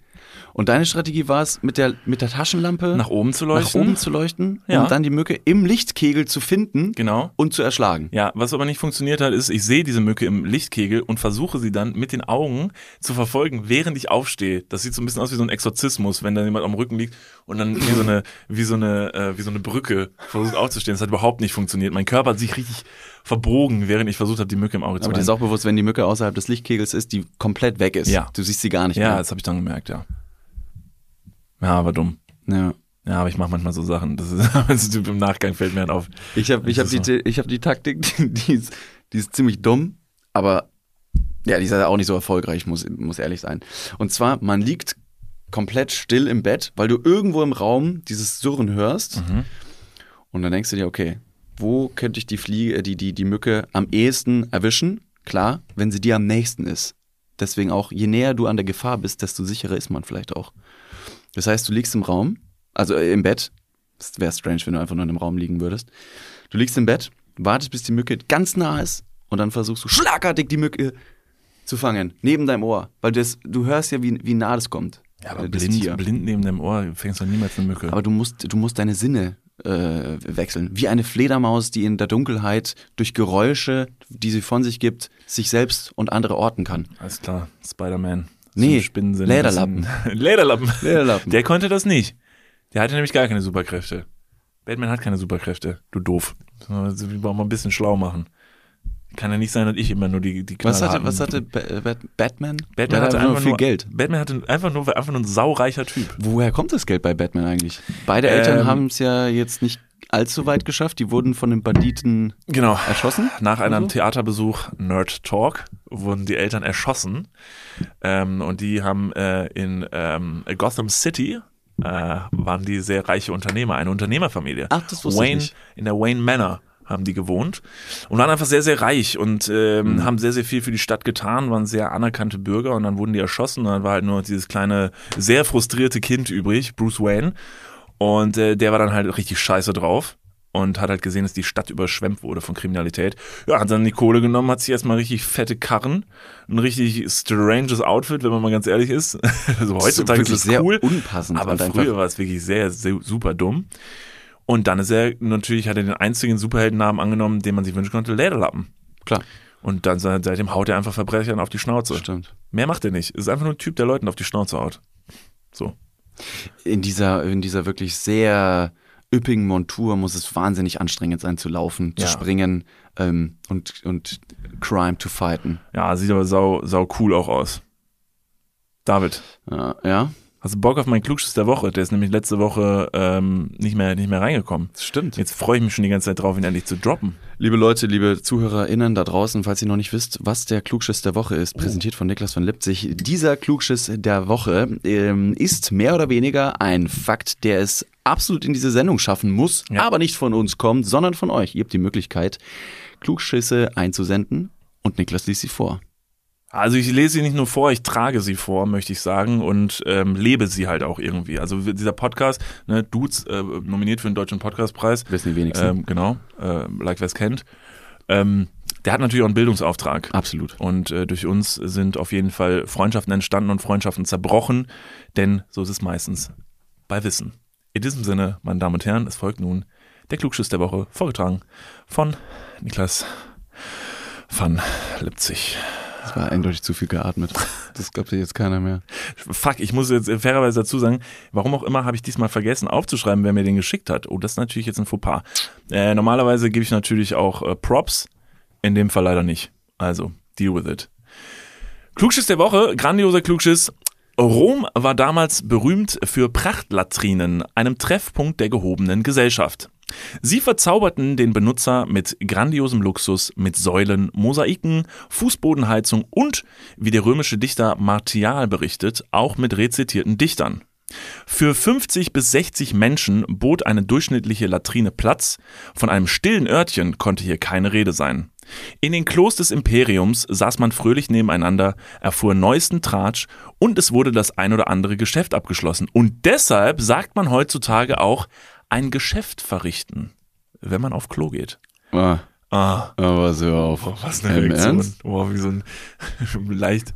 Und deine Strategie war es, mit der, mit der Taschenlampe Nach oben zu leuchten. nach oben zu leuchten Ja. und dann die Mücke im Lichtkegel zu finden Genau. und zu erschlagen. Ja, was aber nicht funktioniert hat, ist, ich sehe diese Mücke im Lichtkegel und versuche sie dann mit den Augen zu verfolgen, während ich aufstehe. Das sieht so ein bisschen aus wie so ein Exorzismus, wenn da jemand am Rücken liegt und dann wie so eine, wie so eine, äh, wie so eine Brücke versucht aufzustehen. Das hat überhaupt nicht funktioniert. Mein Körper hat sich richtig verbogen, während ich versucht habe, die Mücke im Auge zu Aber dir ist auch bewusst, wenn die Mücke außerhalb des Lichtkegels ist, die komplett weg ist. Ja. Du siehst sie gar nicht Ja, mehr. das habe ich dann gemerkt, ja. Ja, war dumm. Ja. Ja, aber ich mache manchmal so Sachen. Das ist, das ist im Nachgang fällt mir halt auf. Ich habe ich hab die, ich hab die Taktik, die, ist, die ist ziemlich dumm, aber ja, die ist ja auch nicht so erfolgreich, muss, muss ehrlich sein. Und zwar, man liegt komplett still im Bett, weil du irgendwo im Raum dieses Surren hörst. Und dann denkst du dir, okay, wo könnte ich die Fliege, die, die, die Mücke am ehesten erwischen? Klar, wenn sie dir am nächsten ist. Deswegen auch, je näher du an der Gefahr bist, desto sicherer ist man vielleicht auch. Das heißt, du liegst im Raum, also äh, im Bett. Das wäre strange, wenn du einfach nur in einem Raum liegen würdest. Du liegst im Bett, wartest, bis die Mücke ganz nah ist und dann versuchst du schlagartig die Mücke zu fangen, neben deinem Ohr. Weil das, du hörst ja, wie, wie nah das kommt. Ja, aber äh, blind, Tier. blind neben dem Ohr fängst du niemals eine Mücke. Aber du musst, du musst deine Sinne äh, wechseln. Wie eine Fledermaus, die in der Dunkelheit durch Geräusche, die sie von sich gibt, sich selbst und andere orten kann. Alles klar, Spider-Man. Nee, So Spinnensinn. Lederlappen. Lederlappen. Lederlappen. Der konnte das nicht. Der hatte nämlich gar keine Superkräfte. Batman hat keine Superkräfte. Du doof. Also, Wir brauchen mal ein bisschen schlau machen. Kann ja nicht sein, dass ich immer nur die, die Was hatte, was hatte ba Bat Batman? Batman hatte einfach nur viel nur, Geld. Batman hatte einfach nur, einfach nur ein saureicher Typ. Woher kommt das Geld bei Batman eigentlich? Beide Eltern Ähm, haben es ja jetzt nicht allzu weit geschafft. Die wurden von den Banditen Genau. erschossen. Nach einem Also? Theaterbesuch Nerd Talk wurden die Eltern erschossen. Ähm, und die haben äh, in ähm, Gotham City äh, waren die sehr reiche Unternehmer, eine Unternehmerfamilie. Ach, das wusste ich Wayne, nicht. In der Wayne Manor haben die gewohnt und waren einfach sehr, sehr reich und ähm, Mhm. haben sehr, sehr viel für die Stadt getan, waren sehr anerkannte Bürger und dann wurden die erschossen und dann war halt nur dieses kleine, sehr frustrierte Kind übrig, Bruce Wayne. Und äh, der war dann halt richtig scheiße drauf und hat halt gesehen, dass die Stadt überschwemmt wurde von Kriminalität. Ja, hat dann die Kohle genommen, hat sich erstmal richtig fette Karren, ein richtig stranges Outfit, wenn man mal ganz ehrlich ist. Also heutzutage ist es sehr cool, unpassend aber früher war es wirklich sehr, sehr super dumm. Und dann ist er natürlich hat er den einzigen Superheldennamen angenommen, den man sich wünschen konnte, Lederlappen. Klar, Und dann seit- seitdem haut er einfach Verbrechern auf die Schnauze. stimmt. Mehr macht er nicht. Ist einfach nur ein Typ, der Leuten auf die Schnauze haut. So. In dieser, in dieser wirklich sehr üppigen Montur muss es wahnsinnig anstrengend sein zu laufen, zu Ja. springen ähm, und, und Crime zu fighten. Ja, sieht aber sau, sau cool auch aus. David, Ja, ja, hast du Bock auf meinen Klugschiss der Woche? Der ist nämlich letzte Woche ähm, nicht, mehr, nicht mehr reingekommen. das stimmt. Jetzt freue ich mich schon die ganze Zeit drauf, ihn endlich zu droppen. Liebe Leute, liebe ZuhörerInnen da draußen, falls ihr noch nicht wisst, was der Klugschiss der Woche ist, präsentiert von Niklas von Lipzig. Dieser Klugschiss der Woche ähm, ist mehr oder weniger ein Fakt, der es absolut in diese Sendung schaffen muss, Ja. aber nicht von uns kommt, sondern von euch. Ihr habt die Möglichkeit, Klugschisse einzusenden und Niklas liest sie vor. Also ich lese sie nicht nur vor, ich trage sie vor, möchte ich sagen, und ähm, lebe sie halt auch irgendwie. Also dieser Podcast, ne, Dudes, äh, nominiert für den Deutschen Podcastpreis, Wissen die wenigsten. ähm, genau, äh, like wer es kennt, ähm, der hat natürlich auch einen Bildungsauftrag. Absolut. Und äh, durch uns sind auf jeden Fall Freundschaften entstanden und Freundschaften zerbrochen, denn so ist es meistens bei Wissen. In diesem Sinne, meine Damen und Herren, es folgt nun der Klugschiss der Woche, vorgetragen von Niklas van Lipzig. War eindeutig zu viel geatmet. Das glaubt jetzt keiner mehr. Fuck, ich muss jetzt fairerweise dazu sagen, warum auch immer habe ich diesmal vergessen aufzuschreiben, wer mir den geschickt hat. Oh, das ist natürlich jetzt ein Fauxpas. Äh, normalerweise gebe ich natürlich auch äh, Props, in dem Fall leider nicht. Also, deal with it. Klugschiss der Woche, grandioser Klugschiss. Rom war damals berühmt für Prachtlatrinen, einem Treffpunkt der gehobenen Gesellschaft. Sie verzauberten den Benutzer mit grandiosem Luxus, mit Säulen, Mosaiken, Fußbodenheizung und, wie der römische Dichter Martial berichtet, auch mit rezitierten Dichtern. Für 50 bis 60 Menschen bot eine durchschnittliche Latrine Platz, von einem stillen Örtchen konnte hier keine Rede sein. In den Klos des Imperiums saß man fröhlich nebeneinander, erfuhr neuesten Tratsch und es wurde das ein oder andere Geschäft abgeschlossen. Und deshalb sagt man heutzutage auch ein Geschäft verrichten, wenn man auf Klo geht. Ah, Ah, aber so auf. oh, was eine Im Reaktion. Ernst? Oh, wie so ein leicht,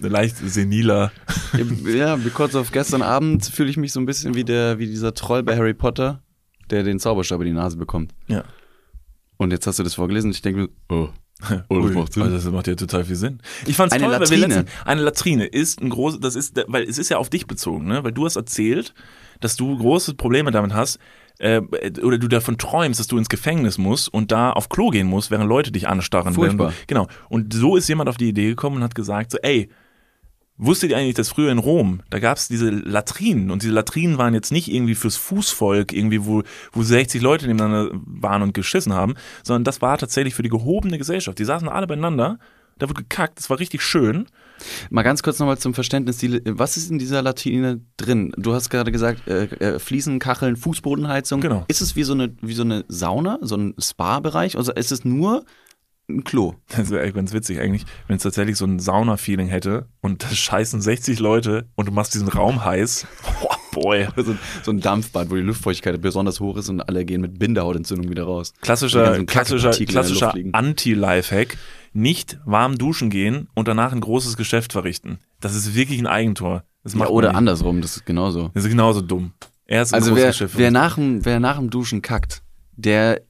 leicht seniler. Ja, wie kurz auf gestern Abend fühle ich mich so ein bisschen wie der, wie dieser Troll bei Harry Potter, der den Zauberstab in die Nase bekommt. Ja. Und jetzt hast du das vorgelesen und ich denke mir, oh, oh das macht Sinn. Also das macht ja total viel Sinn. Ich fand's Eine toll, weil wir Latrine. letztens, eine Latrine ist ein großes, das ist, weil es ist ja auf dich bezogen, ne? Weil du hast erzählt, dass du große Probleme damit hast, äh, oder du davon träumst, dass du ins Gefängnis musst und da auf Klo gehen musst, während Leute dich anstarren. Furchtbar. Du, genau. Und so ist jemand auf die Idee gekommen und hat gesagt, so, ey, Wusstet ihr eigentlich, dass früher in Rom, da gab es diese Latrinen und diese Latrinen waren jetzt nicht irgendwie fürs Fußvolk, irgendwie, wo, wo 60 Leute nebeneinander waren und geschissen haben, sondern das war tatsächlich für die gehobene Gesellschaft. Die saßen alle beieinander, da wurde gekackt, das war richtig schön. Mal ganz kurz nochmal zum Verständnis, die, was ist in dieser Latrine drin? Du hast gerade gesagt, äh, äh, Fliesen, Kacheln, Fußbodenheizung. Genau. Ist es wie so eine, wie so eine Sauna, so ein Spa-Bereich? Also ist es nur ein Klo? Das wäre ganz witzig eigentlich, wenn es tatsächlich so ein Sauna-Feeling hätte und da scheißen 60 Leute und du machst diesen Raum heiß. Boah, boy. So, ein- so ein Dampfbad, wo die Luftfeuchtigkeit besonders hoch ist und alle gehen mit Bindehautentzündung wieder raus. Klassischer, ganzen klassischer, klassischer. Anti-Lifehack. Nicht warm duschen gehen und danach ein großes Geschäft verrichten. Das ist wirklich ein Eigentor. Ja, oder andersrum, das ist genauso. Das ist genauso dumm. Also wer, wer, nach dem, wer nach dem Duschen kackt, der,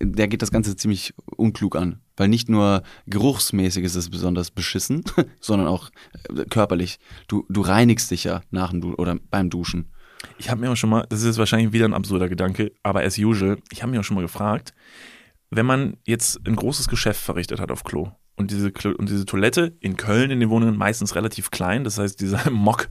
der geht das Ganze ziemlich unklug an. Weil nicht nur geruchsmäßig ist es besonders beschissen, sondern auch äh, körperlich. Du, du reinigst dich ja nach dem du oder beim Duschen. Ich habe mir auch schon mal, das ist jetzt wahrscheinlich wieder ein absurder Gedanke, aber as usual, ich habe mir auch schon mal gefragt, wenn man jetzt ein großes Geschäft verrichtet hat auf Klo und diese, und diese Toilette in Köln in den Wohnungen meistens relativ klein, das heißt dieser Mock,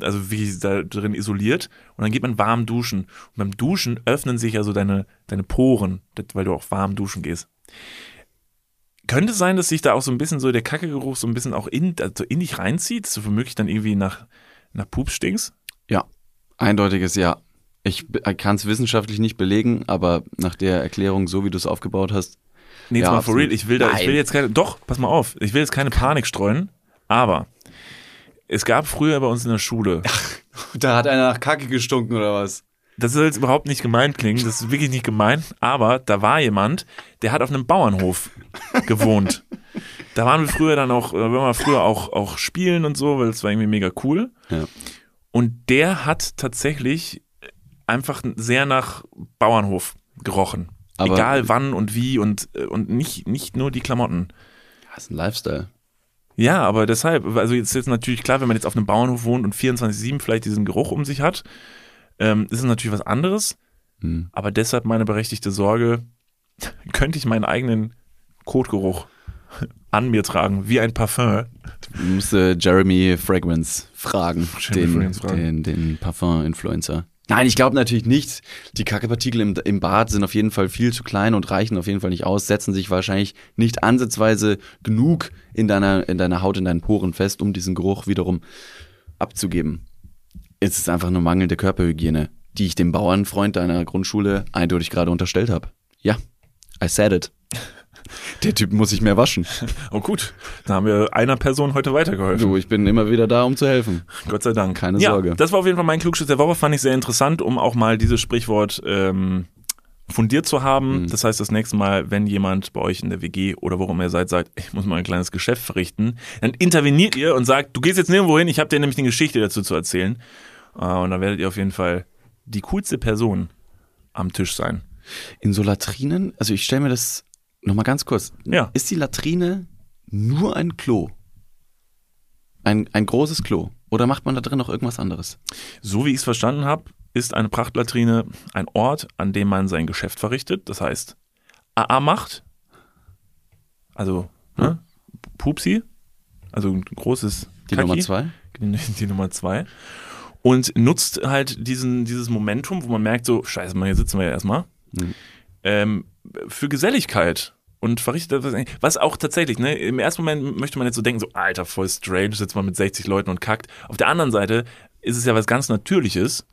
also wie da drin isoliert und dann geht man warm duschen und beim Duschen öffnen sich ja so deine, deine Poren, weil du auch warm duschen gehst. Könnte sein, dass sich da auch so ein bisschen so der Kackegeruch so ein bisschen auch in, also in dich reinzieht, dass du womöglich dann irgendwie nach, nach Pups stinkst? Ja, eindeutiges Ja. Ich kann es wissenschaftlich nicht belegen, aber nach der Erklärung, so wie du es aufgebaut hast, Nee, jetzt Ja, mal for real. Ich will, da, ich Nein. will jetzt keine. Doch, pass mal auf. Ich will jetzt keine Panik streuen. Aber es gab früher bei uns in der Schule. da hat einer nach Kacke gestunken oder was? Das soll jetzt überhaupt nicht gemeint klingen. Das ist wirklich nicht gemeint. Aber da war jemand, der hat auf einem Bauernhof gewohnt. Da waren wir früher dann auch, äh, wir waren früher auch, auch spielen und so, weil es war irgendwie mega cool. Ja. Und der hat tatsächlich einfach sehr nach Bauernhof gerochen. Aber- Egal wann und wie und, äh, und nicht, nicht nur die Klamotten. Das ist ein Lifestyle. Ja, aber deshalb, also jetzt ist jetzt natürlich klar, wenn man jetzt auf einem Bauernhof wohnt und 24-7 vielleicht diesen Geruch um sich hat, ähm, ist es natürlich was anderes. Hm. Aber deshalb meine berechtigte Sorge, könnte ich meinen eigenen Kotgeruch an mir tragen, wie ein Parfum. Du musst äh, Jeremy Fragrance fragen, Jeremy den, Fragrance fragen. den, den Parfum-Influencer. Nein, ich glaube natürlich nicht. Die Kackepartikel im, im Bad sind auf jeden Fall viel zu klein und reichen auf jeden Fall nicht aus, setzen sich wahrscheinlich nicht ansatzweise genug in deiner, in deiner Haut, in deinen Poren fest, um diesen Geruch wiederum abzugeben. Es ist einfach eine mangelnde Körperhygiene, die ich dem Bauernfreund deiner Grundschule eindeutig gerade unterstellt habe. Ja, I said it. Der Typ muss sich mehr waschen. Oh gut, da haben wir einer Person heute weitergeholfen. Du, ich bin immer wieder da, um zu helfen. Gott sei Dank. Keine ja, Sorge. Das war auf jeden Fall mein Klugschiss der Woche, fand ich sehr interessant, um auch mal dieses Sprichwort ähm, fundiert zu haben. Mhm. Das heißt, das nächste Mal, wenn jemand bei euch in der WG oder wo auch immer ihr seid, sagt, ich muss mal ein kleines Geschäft verrichten, dann interveniert ihr und sagt, du gehst jetzt nirgendwo hin, ich habe dir nämlich eine Geschichte dazu zu erzählen. Äh, und dann werdet ihr auf jeden Fall die coolste Person am Tisch sein. In so Latrinen, also ich stelle mir das nochmal ganz kurz. Ja. Ist die Latrine nur ein Klo? Ein, ein großes Klo? Oder macht man da drin noch irgendwas anderes? So wie ich es verstanden habe, ist eine Prachtlatrine ein Ort, an dem man sein Geschäft verrichtet. Das heißt, AA macht, also ne, Pupsi, also ein großes Die Kaki, Nummer zwei? Die, die Nummer zwei. Und nutzt halt diesen, dieses Momentum, wo man merkt, so, scheiße, Mann, hier sitzen wir ja erstmal, Mhm. ähm, für Geselligkeit. Und verrichtet was, was auch tatsächlich, ne, im ersten Moment möchte man jetzt so denken, so, Alter, voll strange, sitzt man mit 60 Leuten und kackt. Auf der anderen Seite ist es ja was ganz Natürliches.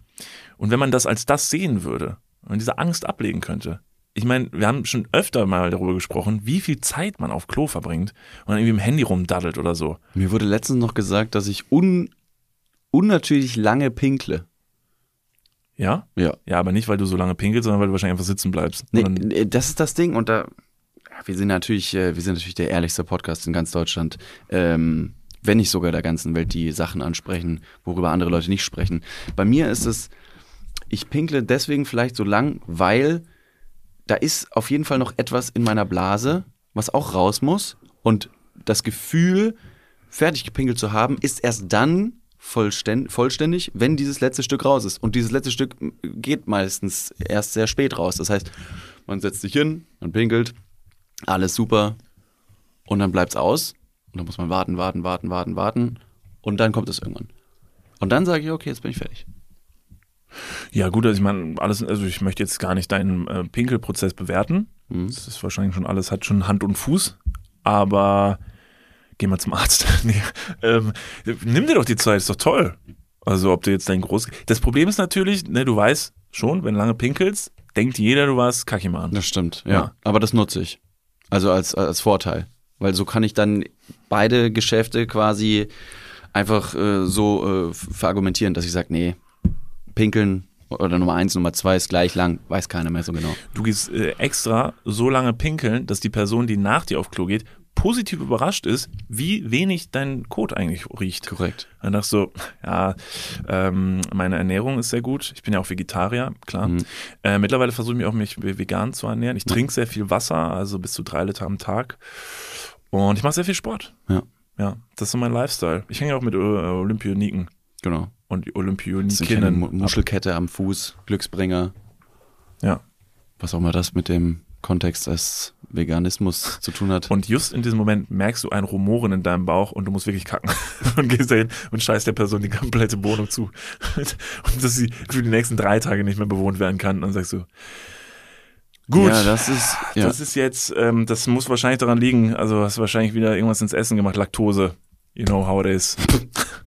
Und wenn man das als das sehen würde und diese Angst ablegen könnte, ich meine, wir haben schon öfter mal darüber gesprochen, wie viel Zeit man auf Klo verbringt und dann irgendwie im Handy rumdaddelt oder so. Mir wurde letztens noch gesagt, dass ich un unnatürlich lange pinkle. Ja? Ja. Ja, aber nicht, weil du so lange pinkelst, sondern weil du wahrscheinlich einfach sitzen bleibst. Nee, nee, das ist das Ding und da, wir sind natürlich, äh, wir sind natürlich der ehrlichste Podcast in ganz Deutschland, ähm, wenn nicht sogar der ganzen Welt, die Sachen ansprechen, worüber andere Leute nicht sprechen. Bei mir ist es, ich pinkle deswegen vielleicht so lang, weil da ist auf jeden Fall noch etwas in meiner Blase, was auch raus muss und das Gefühl, fertig gepinkelt zu haben, ist erst dann vollständig, wenn dieses letzte Stück raus ist. Und dieses letzte Stück geht meistens erst sehr spät raus. Das heißt, man setzt sich hin, man pinkelt, alles super und dann bleibt's aus. Und dann muss man warten, warten, warten, warten, warten und dann kommt es irgendwann. Und dann sage ich, okay, jetzt bin ich fertig. Ja, gut, also ich meine, alles, also ich möchte jetzt gar nicht deinen äh, Pinkelprozess bewerten. Mhm. Das ist wahrscheinlich schon alles, hat schon Hand und Fuß, aber geh mal zum Arzt. nee, ähm, nimm dir doch die Zeit, ist doch toll. Also ob du jetzt dein groß. Das Problem ist natürlich, ne, du weißt schon, wenn du lange pinkelst, denkt jeder, du warst Kackiman. Das stimmt, ja. Ja. Aber das nutze ich. Also als, als Vorteil. Weil so kann ich dann beide Geschäfte quasi einfach äh, so äh, verargumentieren, dass ich sage, nee, pinkeln oder Nummer eins, Nummer zwei ist gleich lang, weiß keiner mehr so genau. Du gehst äh, extra so lange pinkeln, dass die Person, die nach dir auf Klo geht, positiv überrascht ist, wie wenig dein Kot eigentlich riecht. Korrekt. Dann dachte ich so, ja, ähm, meine Ernährung ist sehr gut. Ich bin ja auch Vegetarier, klar. Mhm. Äh, mittlerweile versuche ich mich auch mich vegan zu ernähren. Ich trinke sehr viel Wasser, also bis zu drei Liter am Tag. Und ich mache sehr viel Sport. Ja. Ja, das ist so mein Lifestyle. Ich hänge auch mit äh, Olympioniken Genau. und die Olympionikinnen. Mu- Muschelkette am Fuß, Glücksbringer, Ja. was auch immer das mit dem Kontext des Veganismus zu tun hat. Und just in diesem Moment merkst du ein Rumoren in deinem Bauch und du musst wirklich kacken. Und gehst dahin und scheißt der Person die komplette Wohnung zu. Und dass sie für die nächsten drei Tage nicht mehr bewohnt werden kann. Und dann sagst du, gut, Ja, das ist, ja. das ist jetzt, ähm, das muss wahrscheinlich daran liegen. Also hast du wahrscheinlich wieder irgendwas ins Essen gemacht, Laktose. You know how it is.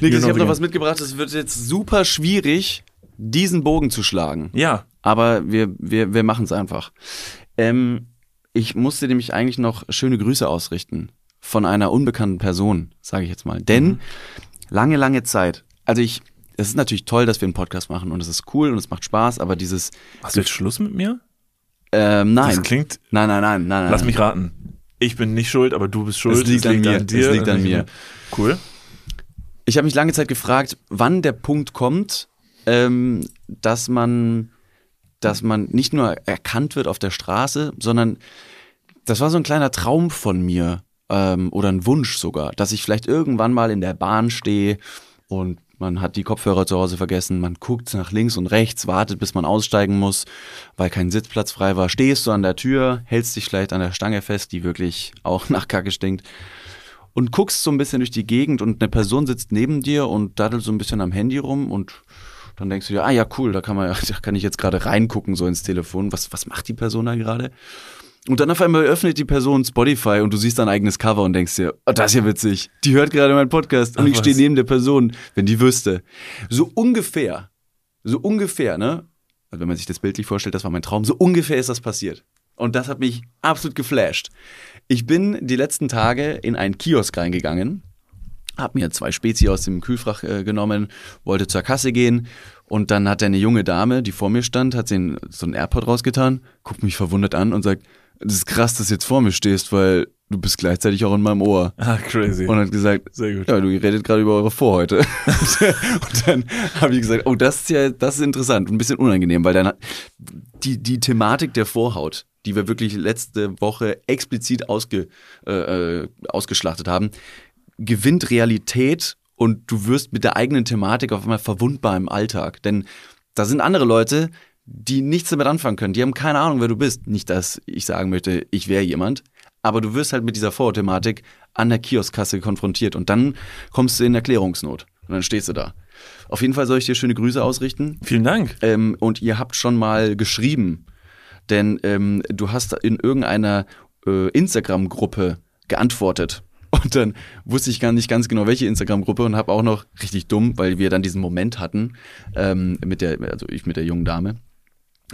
Niklas, ich habe noch was mitgebracht. Es wird jetzt super schwierig, diesen Bogen zu schlagen. Ja, Aber wir, wir, wir machen es einfach. Ähm, ich musste nämlich eigentlich noch schöne Grüße ausrichten von einer unbekannten Person, sage ich jetzt mal. Denn lange, lange Zeit, also ich, es ist natürlich toll, dass wir einen Podcast machen und es ist cool und es macht Spaß, aber dieses, Hast du jetzt Schluss mit mir? ähm, nein. Das klingt, nein, nein, nein, nein, nein. lass mich raten. Ich bin nicht schuld, aber du bist schuld. Es liegt an mir. Es liegt an mir. Cool. Ich habe mich lange Zeit gefragt, wann der Punkt kommt, ähm, dass man, dass man nicht nur erkannt wird auf der Straße, sondern das war so ein kleiner Traum von mir ähm, oder ein Wunsch sogar, dass ich vielleicht irgendwann mal in der Bahn stehe und man hat die Kopfhörer zu Hause vergessen, man guckt nach links und rechts, wartet, bis man aussteigen muss, weil kein Sitzplatz frei war. Stehst du an der Tür, hältst dich vielleicht an der Stange fest, die wirklich auch nach Kacke stinkt und guckst so ein bisschen durch die Gegend und eine Person sitzt neben dir und daddelt so ein bisschen am Handy rum und dann denkst du dir, ah ja, cool, da kann man, da kann ich jetzt gerade reingucken so ins Telefon. Was, was macht die Person da gerade? Und dann auf einmal öffnet die Person Spotify und du siehst dein eigenes Cover und denkst dir, oh, das ist ja witzig. Die hört gerade meinen Podcast und Ach, ich stehe neben der Person, wenn die wüsste. So ungefähr, so ungefähr, ne? Also wenn man sich das bildlich vorstellt, das war mein Traum, so ungefähr ist das passiert. Und das hat mich absolut geflasht. Ich bin die letzten Tage in einen Kiosk reingegangen, habe mir zwei Spezi aus dem Kühlfach äh, genommen, wollte zur Kasse gehen und dann hat eine junge Dame, die vor mir stand, hat den, so einen AirPod rausgetan, guckt mich verwundert an und sagt, das ist krass, dass du jetzt vor mir stehst, weil du bist gleichzeitig auch in meinem Ohr. Ah, crazy. Und hat gesagt, Sehr gut. ja, du redet gerade über eure Vorhäute. und dann habe ich gesagt, oh, das ist ja, das ist interessant und ein bisschen unangenehm, weil dann die, die Thematik der Vorhaut, die wir wirklich letzte Woche explizit ausge, äh, äh, ausgeschlachtet haben, gewinnt Realität und du wirst mit der eigenen Thematik auf einmal verwundbar im Alltag. Denn da sind andere Leute, die nichts damit anfangen können. Die haben keine Ahnung, wer du bist. Nicht, dass ich sagen möchte, ich wäre jemand. Aber du wirst halt mit dieser Vorthematik an der Kioskkasse konfrontiert und dann kommst du in Erklärungsnot. Und dann stehst du da. Auf jeden Fall soll ich dir schöne Grüße ausrichten. Vielen Dank. Ähm, und ihr habt schon mal geschrieben, denn ähm, du hast in irgendeiner äh, Instagram-Gruppe geantwortet. Und dann wusste ich gar nicht ganz genau, welche Instagram-Gruppe und habe auch noch richtig dumm, weil wir dann diesen Moment hatten ähm, mit der, also ich mit der jungen Dame,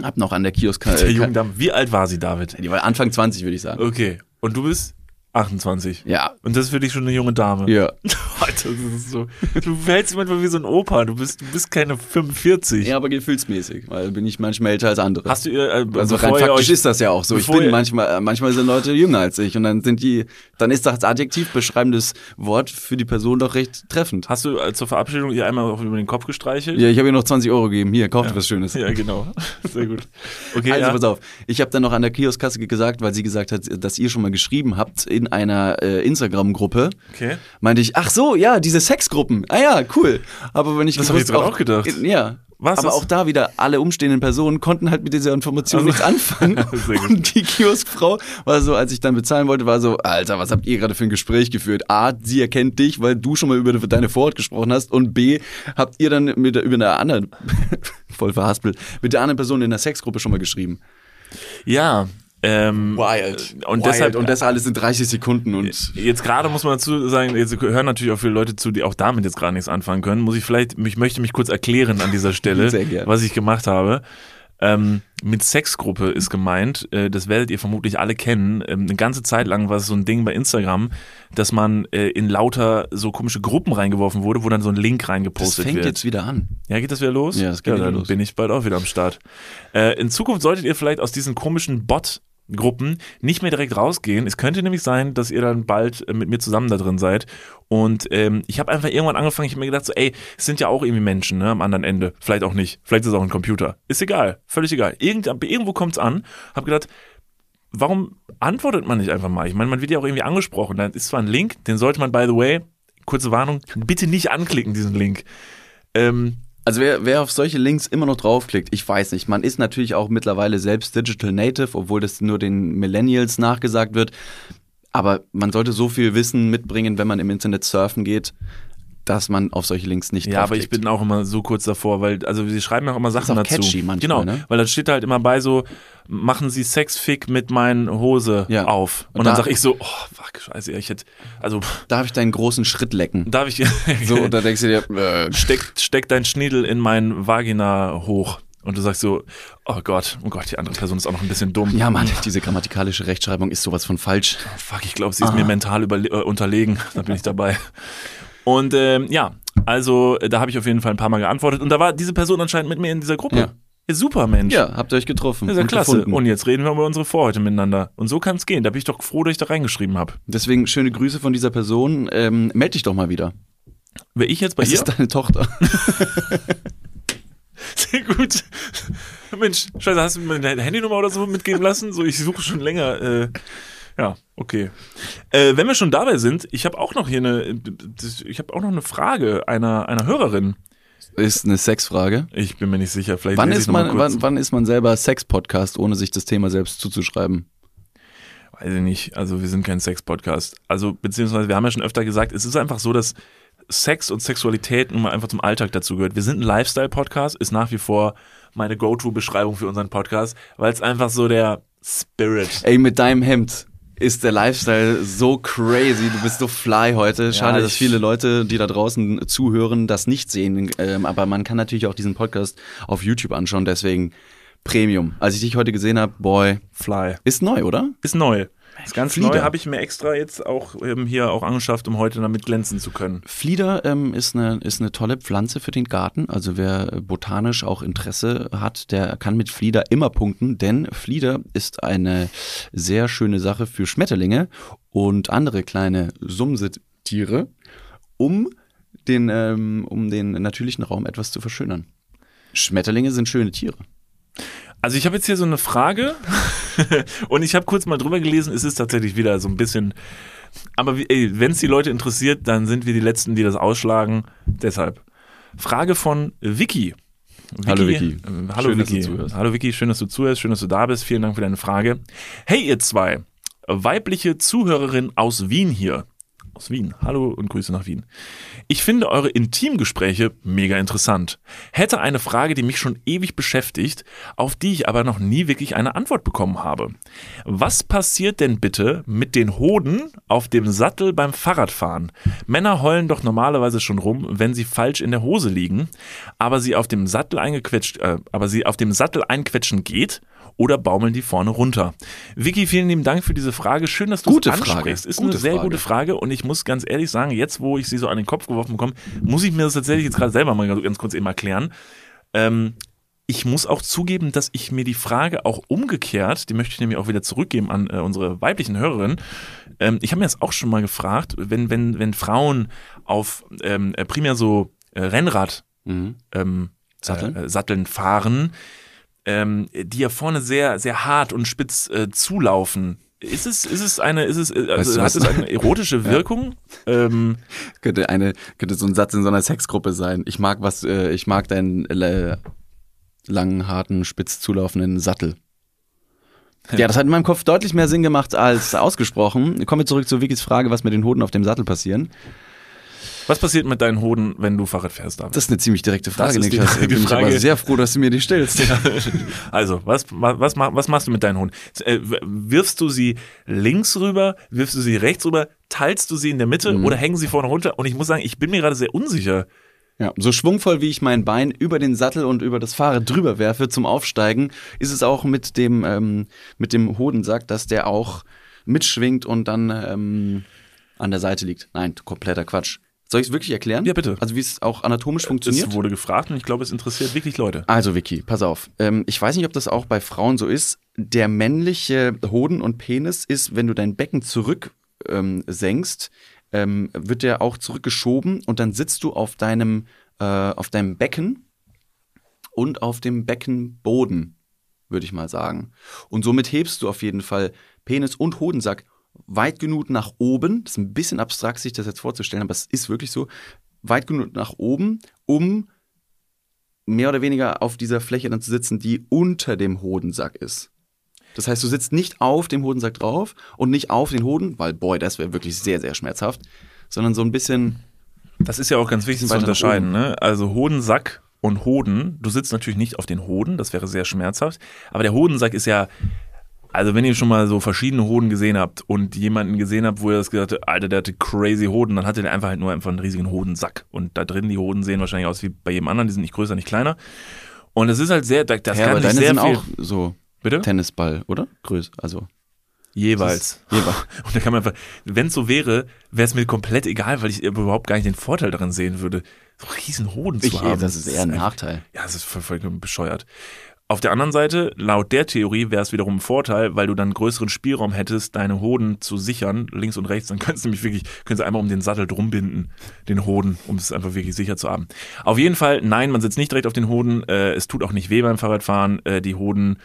hab noch an der Kiosk, Der junge Dame. Wie alt war sie, David? die war Anfang 20, würde ich sagen. Okay. Und du bist 28. Ja, Und das ist für dich schon eine junge Dame. ja. Alter, das ist so. Du verhältst dich manchmal wie so ein Opa. Du bist, du bist keine 45. Ja, aber gefühlsmäßig, weil bin ich manchmal älter als andere. Hast du ihr, äh, also rein faktisch euch, ist das ja auch so. Ich bin manchmal, äh, manchmal sind Leute jünger als ich und dann sind die, dann ist das Adjektiv beschreibendes Wort für die Person doch recht treffend. Hast du äh, zur Verabschiedung ihr einmal auch über den Kopf gestreichelt? Ja, ich habe ihr noch 20 Euro gegeben. Hier, kauft was Schönes. Ja, genau. Sehr gut. Okay, Also ja. pass auf, ich habe dann noch an der Kioskkasse gesagt, weil sie gesagt hat, dass ihr schon mal geschrieben habt in einer äh, Instagram-Gruppe. Okay. Meinte ich, ach so, ja, diese Sexgruppen. Ah ja, cool. Aber wenn ich Das hab ich jetzt gerade auch gedacht. Ja. Was aber ist- auch da wieder, alle umstehenden Personen konnten halt mit dieser Information Also- nichts anfangen. Und die Kioskfrau war so, als ich dann bezahlen wollte, war so, Alter, was habt ihr gerade für ein Gespräch geführt? A, sie erkennt dich, weil du schon mal über deine Vorort gesprochen hast. Und B, habt ihr dann mit der, über eine andere, voll verhaspelt, mit der anderen Person in der Sexgruppe schon mal geschrieben. Ja. Ähm, Wild. Und Wild. deshalb, und das alles in 30 Sekunden und Jetzt gerade muss man dazu sagen, jetzt hören natürlich auch viele Leute zu, die auch damit jetzt gerade nichts anfangen können. Muss ich vielleicht, ich möchte mich kurz erklären an dieser Stelle, was ich gemacht habe. Ähm, mit Sexgruppe ist gemeint, äh, das werdet ihr vermutlich alle kennen. Ähm, eine ganze Zeit lang war es so ein Ding bei Instagram, dass man äh, in lauter so komische Gruppen reingeworfen wurde, wo dann so ein Link das reingepostet fängt wird. jetzt wieder an. Ja, geht das wieder los? Ja, das geht ja, wieder dann los. bin ich bald auch wieder am Start. Äh, in Zukunft solltet ihr vielleicht aus diesen komischen Bot-Gruppen nicht mehr direkt rausgehen. Es könnte nämlich sein, dass ihr dann bald äh, mit mir zusammen da drin seid. Und ähm, ich habe einfach irgendwann angefangen, ich habe mir gedacht, so, ey, es sind ja auch irgendwie Menschen ne, am anderen Ende. Vielleicht auch nicht. Vielleicht ist es auch ein Computer. Ist egal. Völlig egal. Irgend, irgendwo kommt's an. Hab gedacht, warum antwortet man nicht einfach mal? Ich meine, man wird ja auch irgendwie angesprochen. Da ist zwar ein Link, den sollte man, by the way, kurze Warnung, bitte nicht anklicken, diesen Link. Ähm, Also wer, wer auf solche Links immer noch draufklickt, ich weiß nicht. Man ist natürlich auch mittlerweile selbst Digital Native, obwohl das nur den Millennials nachgesagt wird. Aber man sollte so viel Wissen mitbringen, wenn man im Internet surfen geht, dass man auf solche Links nicht Ja, aber ich bin auch immer so kurz davor, weil, also sie schreiben ja auch immer Sachen auch dazu. catchy manchmal, genau, ne? weil da steht halt immer bei so, machen Sie Sexfick mit meinen Hose Ja. auf. Und, Und dann da- sag ich so, oh, fuck, scheiße, ich hätte, also, Darf ich deinen großen Schritt lecken? darf ich, So, und da denkst du dir, äh, steck, steck dein Schniedel in mein Vagina hoch. und du sagst so, oh Gott, oh Gott, die andere Person ist auch noch ein bisschen dumm. Ja, Mann, diese grammatikalische Rechtschreibung ist sowas von falsch. Oh, fuck, ich glaube, sie ist mir mental äh, unterlegen. Da bin ich dabei. Und ähm, ja, also da habe ich auf jeden Fall ein paar Mal geantwortet und da war diese Person anscheinend mit mir in dieser Gruppe. Ja. Ja, super, Mensch. Ja, habt ihr euch getroffen. Das ist ja klasse. gefunden. Und jetzt reden wir über unsere Vorhäute miteinander. Und so kann es gehen. Da bin ich doch froh, dass ich da reingeschrieben habe. Deswegen schöne Grüße von dieser Person. Ähm, meld dich doch mal wieder. Wäre ich jetzt bei Es ihr? ist deine Tochter. Sehr gut. Mensch, scheiße, hast du mir deine Handynummer oder so mitgeben lassen? So, ich suche schon länger. Äh, ja, okay. Äh, wenn wir schon dabei sind, ich habe auch noch hier eine, ich habe auch noch eine Frage einer, einer Hörerin. ist eine Sexfrage. Ich bin mir nicht sicher. Vielleicht Wann ist, man, wann, wann ist man selber Sex-Podcast, ohne sich das Thema selbst zuzuschreiben? Weiß ich nicht. Also wir sind kein Sex-Podcast. Also beziehungsweise wir haben ja schon öfter gesagt, es ist einfach so, dass Sex und Sexualität nun mal einfach zum Alltag dazu gehört. Wir sind ein Lifestyle-Podcast, ist nach wie vor meine Go-To-Beschreibung für unseren Podcast, weil es einfach so der Spirit. Ey, mit deinem Hemd ist der Lifestyle so crazy. Du bist so fly heute. Schade, Ja, dass viele Leute, die da draußen zuhören, das nicht sehen. Ähm, aber man kann natürlich auch diesen Podcast auf YouTube anschauen. Deswegen Premium. Als ich dich heute gesehen habe, boy, Fly. ist neu, oder? Ist neu. Ist ganz Flieder. neu, habe ich mir extra jetzt auch ähm, hier auch angeschafft, um heute damit glänzen zu können. Flieder ähm, ist, eine, ist eine tolle Pflanze für den Garten. Also wer äh, botanisch auch Interesse hat, der kann mit Flieder immer punkten, denn Flieder ist eine sehr schöne Sache für Schmetterlinge und andere kleine Sumsetiere, um den, ähm, um den natürlichen Raum etwas zu verschönern. Schmetterlinge sind schöne Tiere. Also ich habe jetzt hier so eine Frage und ich habe kurz mal drüber gelesen, es ist tatsächlich wieder so ein bisschen, aber wenn es die Leute interessiert, dann sind wir die Letzten, die das ausschlagen. Deshalb. Frage von Vicky. Hallo, Vicky. äh, hallo Schön, dass Vicky. du zuhörst. Hallo Vicky, schön, dass du zuhörst, schön, dass du da bist. Vielen Dank für deine Frage. Hey ihr zwei, weibliche Zuhörerin aus Wien hier. Aus Wien. Hallo und Grüße nach Wien. Ich finde eure Intimgespräche mega interessant. Hätte eine Frage, die mich schon ewig beschäftigt, auf die ich aber noch nie wirklich eine Antwort bekommen habe. Was passiert denn bitte mit den Hoden auf dem Sattel beim Fahrradfahren? Männer heulen doch normalerweise schon rum, wenn sie falsch in der Hose liegen, aber sie auf dem Sattel eingequetscht, äh, aber sie auf dem Sattel einquetschen geht oder baumeln die vorne runter? Vicky, vielen lieben Dank für diese Frage. Schön, dass du Gute es Frage. ansprichst. Ist Gute eine sehr Frage. gute Frage und ich muss ganz ehrlich sagen, jetzt wo ich sie so an den Kopf geworfen bekomme, muss ich mir das tatsächlich jetzt gerade selber mal ganz kurz eben erklären. Ähm, ich muss auch zugeben, dass ich mir die Frage auch umgekehrt, die möchte ich nämlich auch wieder zurückgeben an äh, unsere weiblichen Hörerinnen. Ähm, ich habe mir das auch schon mal gefragt, wenn, wenn, wenn Frauen auf ähm, äh, primär so äh, Rennrad Mhm. ähm, Satteln? Äh, Satteln fahren, ähm, die ja vorne sehr, sehr hart und spitz äh, zulaufen. Ist es, ist es eine, ist es, äh, Weißt also du hat es eine erotische Wirkung? ähm, Könnte eine, könnte so ein Satz in so einer Sexgruppe sein. Ich mag was, äh, ich mag deinen äh, langen, harten, spitz zulaufenden Sattel. Ja, das hat in meinem Kopf deutlich mehr Sinn gemacht als ausgesprochen. Kommen wir zurück zu Vickys Frage, was mit den Hoden auf dem Sattel passieren. Was passiert mit deinen Hoden, wenn du Fahrrad fährst? David? Das ist eine ziemlich direkte Frage, ist die Niklas. Bin ich Frage. aber sehr froh, dass du mir die stellst. Also, was, was, was machst du mit deinen Hunden? Äh, Wirfst du sie links rüber, wirfst du sie rechts rüber, teilst du sie in der Mitte Mhm. oder hängen sie vorne runter? Und ich muss sagen, ich bin mir gerade sehr unsicher. Ja, so schwungvoll wie ich mein Bein über den Sattel und über das Fahrrad drüber werfe zum Aufsteigen, ist es auch mit dem, ähm, mit dem Hodensack, dass der auch mitschwingt und dann ähm, an der Seite liegt. Nein, kompletter Quatsch. Soll ich es wirklich erklären? Ja, bitte. Also wie es auch anatomisch funktioniert? Es wurde gefragt und ich glaube, es interessiert wirklich Leute. Also Vicky, pass auf. Ähm, ich weiß nicht, ob das auch bei Frauen so ist. Der männliche Hoden und Penis ist, wenn du dein Becken zurück ähm, senkst, ähm, wird der auch zurückgeschoben und dann sitzt du auf deinem, äh, auf deinem Becken und auf dem Beckenboden, würde ich mal sagen. Und somit hebst du auf jeden Fall Penis und Hodensack weit genug nach oben. Das ist ein bisschen abstrakt, sich das jetzt vorzustellen, aber es ist wirklich so. Weit genug nach oben, um mehr oder weniger auf dieser Fläche dann zu sitzen, die unter dem Hodensack ist. Das heißt, du sitzt nicht auf dem Hodensack drauf und nicht auf den Hoden, weil, boy, das wäre wirklich sehr, sehr schmerzhaft, sondern so ein bisschen, Das ist ja auch ganz wichtig zu unterscheiden. Ne? Also Hodensack und Hoden. Du sitzt natürlich nicht auf den Hoden, das wäre sehr schmerzhaft. Aber der Hodensack ist ja, also wenn ihr schon mal so verschiedene Hoden gesehen habt und jemanden gesehen habt, wo ihr das gesagt habt, Alter, der hatte crazy Hoden, dann hatte der einfach halt nur einfach einen riesigen Hodensack. Und da drin, die Hoden sehen wahrscheinlich aus wie bei jedem anderen, die sind nicht größer, nicht kleiner. Und es ist halt sehr, das Ja, kann aber nicht deine sehr sind viel. auch so Bitte? Tennisball, oder? Größe, also Jeweils. jeweils. Und da kann man einfach, wenn es so wäre, wäre es mir komplett egal, weil ich überhaupt gar nicht den Vorteil daran sehen würde, so riesen Hoden zu Ich, haben. das ist eher ein Nachteil. Ja, das ist voll, vollkommen bescheuert. Auf der anderen Seite, laut der Theorie wäre es wiederum ein Vorteil, weil du dann größeren Spielraum hättest, deine Hoden zu sichern, links und rechts. Dann könntest du nämlich wirklich, könntest du einmal um den Sattel drum binden, den Hoden, um es einfach wirklich sicher zu haben. Auf jeden Fall, nein, man sitzt nicht direkt auf den Hoden. Äh, es tut auch nicht weh beim Fahrradfahren. Äh, die Hoden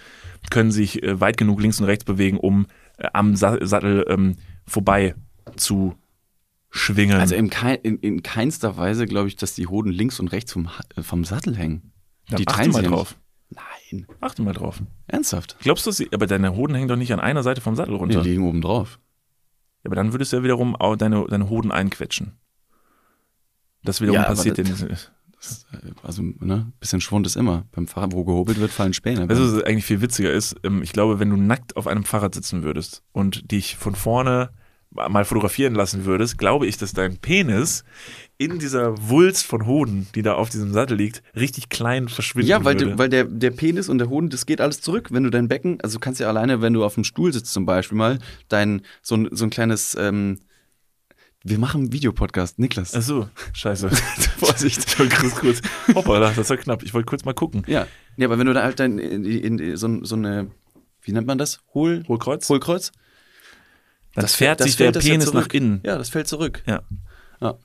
können sich äh, weit genug links und rechts bewegen, um äh, am Sa Sattel ähm, vorbei zu schwingen. Also in, kein, in, in keinster Weise glaube ich, dass die Hoden links und rechts vom, äh, vom Sattel hängen. Dann die achte mal drauf. Nein, Achte mal drauf. ernsthaft. Glaubst du, sie, aber deine Hoden hängen doch nicht an einer Seite vom Sattel runter. die liegen oben drauf. Ja, aber dann würdest du ja wiederum auch deine, deine Hoden einquetschen. Das wiederum Ja, passiert ja das- nicht. Also, ne, bisschen Schwund ist immer. Beim Fahrrad, wo gehobelt wird, fallen Späne. Weißt du, was eigentlich viel witziger ist? Ähm, Ich glaube, wenn du nackt auf einem Fahrrad sitzen würdest und dich von vorne mal fotografieren lassen würdest, glaube ich, dass dein Penis in dieser Wulst von Hoden, die da auf diesem Sattel liegt, richtig klein verschwinden ja, weil, würde. du, weil der, der Penis und der Hoden, das geht alles zurück. Wenn du dein Becken, also du kannst ja alleine, wenn du auf dem Stuhl sitzt zum Beispiel mal, dein, so ein, so ein kleines, ähm, wir machen einen Videopodcast, Niklas. Ach so, scheiße. Vorsicht. Ich kurz, hoppala, das war knapp. Ich wollte kurz mal gucken. Ja. ja, aber wenn du da halt dein, in, in, in, so, so eine, wie nennt man das? Hohl, Hohlkreuz? Hohlkreuz? Dann Das fährt sich der Penis nach innen. Ja, das fällt zurück. Ja. Ja.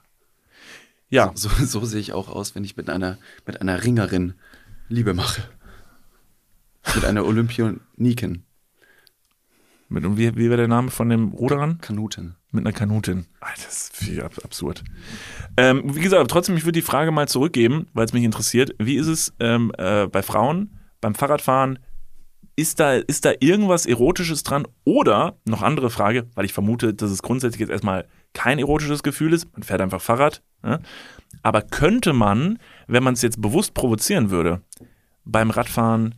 Ja. So, so sehe ich auch aus, wenn ich mit einer, mit einer Ringerin Liebe mache. Mit einer Olympioniken. Mit, und wie, wie war der Name von dem Ruderern? Kanuten. Mit einer Kanutin. Alter, das ist viel ab absurd. Ähm, wie gesagt, trotzdem, ich würde die Frage mal zurückgeben, weil es mich interessiert. Wie ist es ähm, äh, bei Frauen beim Fahrradfahren? Ist da, ist da irgendwas Erotisches dran? Oder, noch andere Frage, weil ich vermute, dass es grundsätzlich jetzt erstmal kein erotisches Gefühl ist. Man fährt einfach Fahrrad. Ne? Aber könnte man, wenn man es jetzt bewusst provozieren würde, beim Radfahren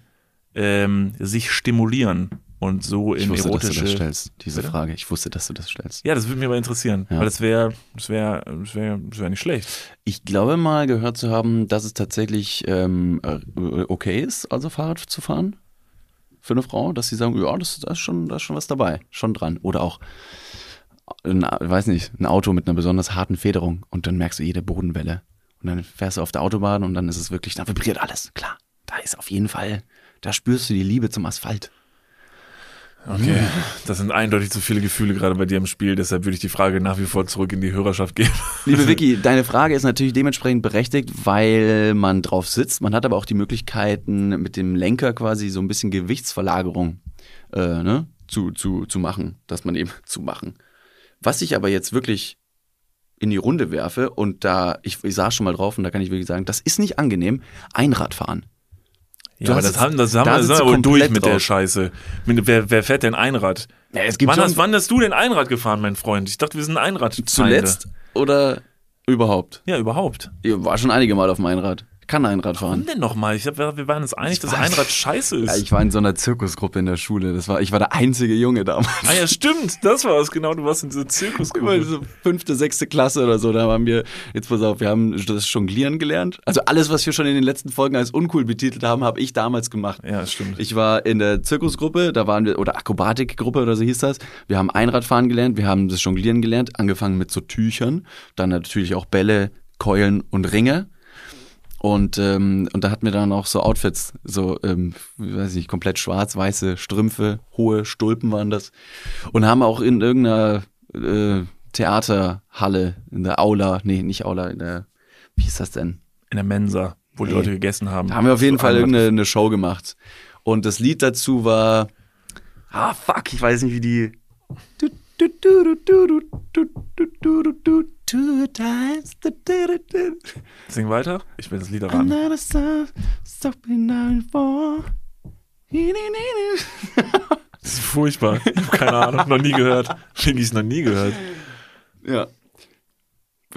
ähm, sich stimulieren und so Ich in wusste, dass du erotische das stellst, diese Bitte? Frage. Ich wusste, dass du das stellst. ja, das würde mich aber interessieren, Ja. weil das wäre, das wäre, das wäre, das wäre nicht schlecht. Ich glaube mal gehört zu haben, dass es tatsächlich ähm, äh, okay ist, also Fahrrad zu fahren. Für eine Frau, dass sie sagen, ja, das, da, ist schon, da ist schon was dabei, schon dran. Oder auch, ein, weiß nicht, ein Auto mit einer besonders harten Federung und dann merkst du jede Bodenwelle. Und dann fährst du auf der Autobahn und dann ist es wirklich, da vibriert alles, klar. Da ist auf jeden Fall, da spürst du die Liebe zum Asphalt. Okay, das sind eindeutig zu viele Gefühle gerade bei dir im Spiel, deshalb würde ich die Frage nach wie vor zurück in die Hörerschaft geben. Liebe Vicky, deine Frage ist natürlich dementsprechend berechtigt, weil man drauf sitzt. Man hat aber auch die Möglichkeiten, mit dem Lenker quasi so ein bisschen Gewichtsverlagerung äh, ne, zu, zu, zu machen, dass man eben zu machen. Was ich aber jetzt wirklich in die Runde werfe und da, ich, ich saß schon mal drauf und da kann ich wirklich sagen, das ist nicht angenehm, Einradfahren. Ja, aber das haben, das haben da sind du wir wohl durch mit der drauf. Scheiße. Mit, wer, wer fährt denn Einrad? Ja, es gibt Wann hast, wann hast du denn Einrad gefahren, mein Freund? Ich dachte, wir sind Einrad. zuletzt oder überhaupt? Ja, überhaupt. Ich war schon einige Mal auf dem Einrad. Kann Einrad fahren. Warum denn nochmal? Ich hab, wir waren uns einig, Ich dass weiß. Einrad scheiße ist. Ja, ich war in so einer Zirkusgruppe in der Schule. Das war, ich war der einzige Junge damals. ah ja, stimmt. Das war es genau. Du warst in dieser Immer Zirkusgruppe. so fünfte, sechste Klasse oder so, da haben wir, jetzt pass auf, wir haben das Jonglieren gelernt. Also alles, was wir schon in den letzten Folgen als uncool betitelt haben, habe ich damals gemacht. Ja, stimmt. Ich war in der Zirkusgruppe, da waren wir, oder Akrobatikgruppe oder so hieß das. Wir haben Einradfahren gelernt, wir haben das Jonglieren gelernt, angefangen mit so Tüchern, dann natürlich auch Bälle, Keulen und Ringe. Und, ähm, und da hatten wir dann auch so Outfits, so, ähm, ich weiß nicht, komplett schwarz-weiße Strümpfe, hohe Stulpen waren das. Und haben auch in irgendeiner äh, Theaterhalle, in der Aula, nee, nicht Aula, in der, wie ist das denn? in der Mensa, wo die Nee. Leute gegessen haben. Da haben wir auf jeden So Fall irgendeine eine Show gemacht. Und das Lied dazu war. Ah, fuck, ich weiß nicht, wie die. Two times. Da, da, da, Sing weiter. Ich bin das Lied ran. Another song, stopping down for. Das ist furchtbar. Ich habe keine Ahnung, noch nie gehört. Finde ich es noch nie gehört. Ja.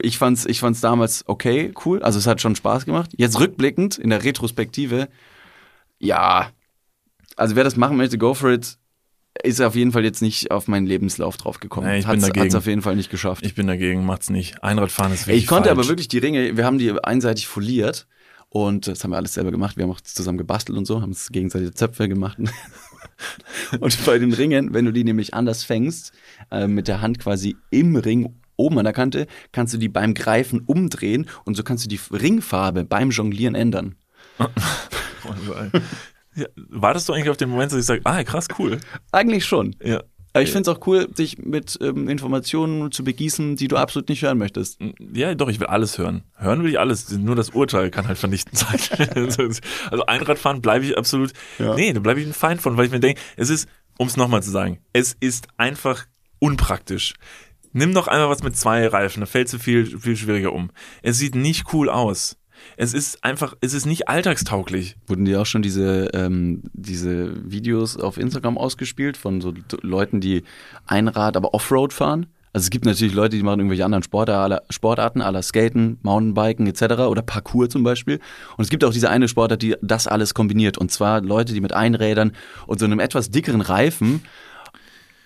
Ich fand's, ich fand's damals okay, cool. Also es hat schon Spaß gemacht. Jetzt rückblickend, in der Retrospektive, ja. Also wer das machen möchte, go for it. Ist auf jeden Fall jetzt nicht auf meinen Lebenslauf drauf gekommen. Nee, ich bin hat's, dagegen. hat's auf jeden Fall nicht geschafft. Ich bin dagegen, macht's nicht. Einradfahren ist wirklich ich konnte falsch. aber wirklich die Ringe, wir haben die einseitig foliert Und das haben wir alles selber gemacht. Wir haben auch zusammen gebastelt und so, haben uns gegenseitig Zöpfe gemacht. und bei den Ringen, wenn du die nämlich anders fängst, äh, mit der Hand quasi im Ring oben an der Kante, kannst du die beim Greifen umdrehen und so kannst du die Ringfarbe beim Jonglieren ändern. ja, wartest du eigentlich auf den Moment, dass ich sage, ah, krass, cool. Eigentlich schon. Ja. Aber ich finde es auch cool, dich mit ähm, Informationen zu begießen, die du absolut nicht hören möchtest. Ja, doch, ich will alles hören. Hören will ich alles. Nur das Urteil kann halt vernichtend sein. also Einradfahren bleibe ich absolut. Ja. Nee, da bleibe ich ein Feind von, weil ich mir denke, es ist, um es nochmal zu sagen, es ist einfach unpraktisch. Nimm doch einmal was mit zwei Reifen, da fällt es viel, viel schwieriger um. Es sieht nicht cool aus. Es ist einfach, es ist nicht alltagstauglich. Wurden dir auch schon diese, ähm, diese Videos auf Instagram ausgespielt von so Leuten, die Einrad, aber Offroad fahren? Also es gibt natürlich Leute, die machen irgendwelche anderen Sportarten, aller Skaten, Mountainbiken etc. oder Parkour zum Beispiel. Und es gibt auch diese eine Sportart, die das alles kombiniert. Und zwar Leute, die mit Einrädern und so einem etwas dickeren Reifen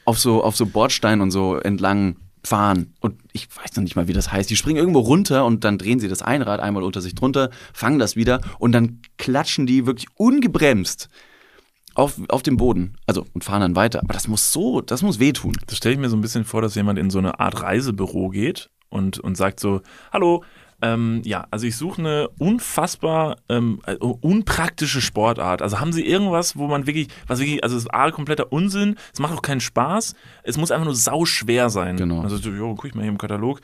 auf so, auf so Bordsteinen und so entlang fahren. Und ich weiß noch nicht mal, wie das heißt. Die springen irgendwo runter und dann drehen sie das Einrad einmal unter sich drunter, fangen das wieder und dann klatschen die wirklich ungebremst auf, auf dem Boden. Also und fahren dann weiter. Aber das muss so, das muss wehtun. Das stelle ich mir so ein bisschen vor, dass jemand in so eine Art Reisebüro geht und, und sagt so, hallo, ähm, ja, also ich suche eine unfassbar ähm, äh, unpraktische Sportart. Also haben Sie irgendwas, wo man wirklich, was wirklich, also es ist A, kompletter Unsinn, es macht auch keinen Spaß, es muss einfach nur sau schwer sein. Genau. Also, jo, guck ich mal hier im Katalog.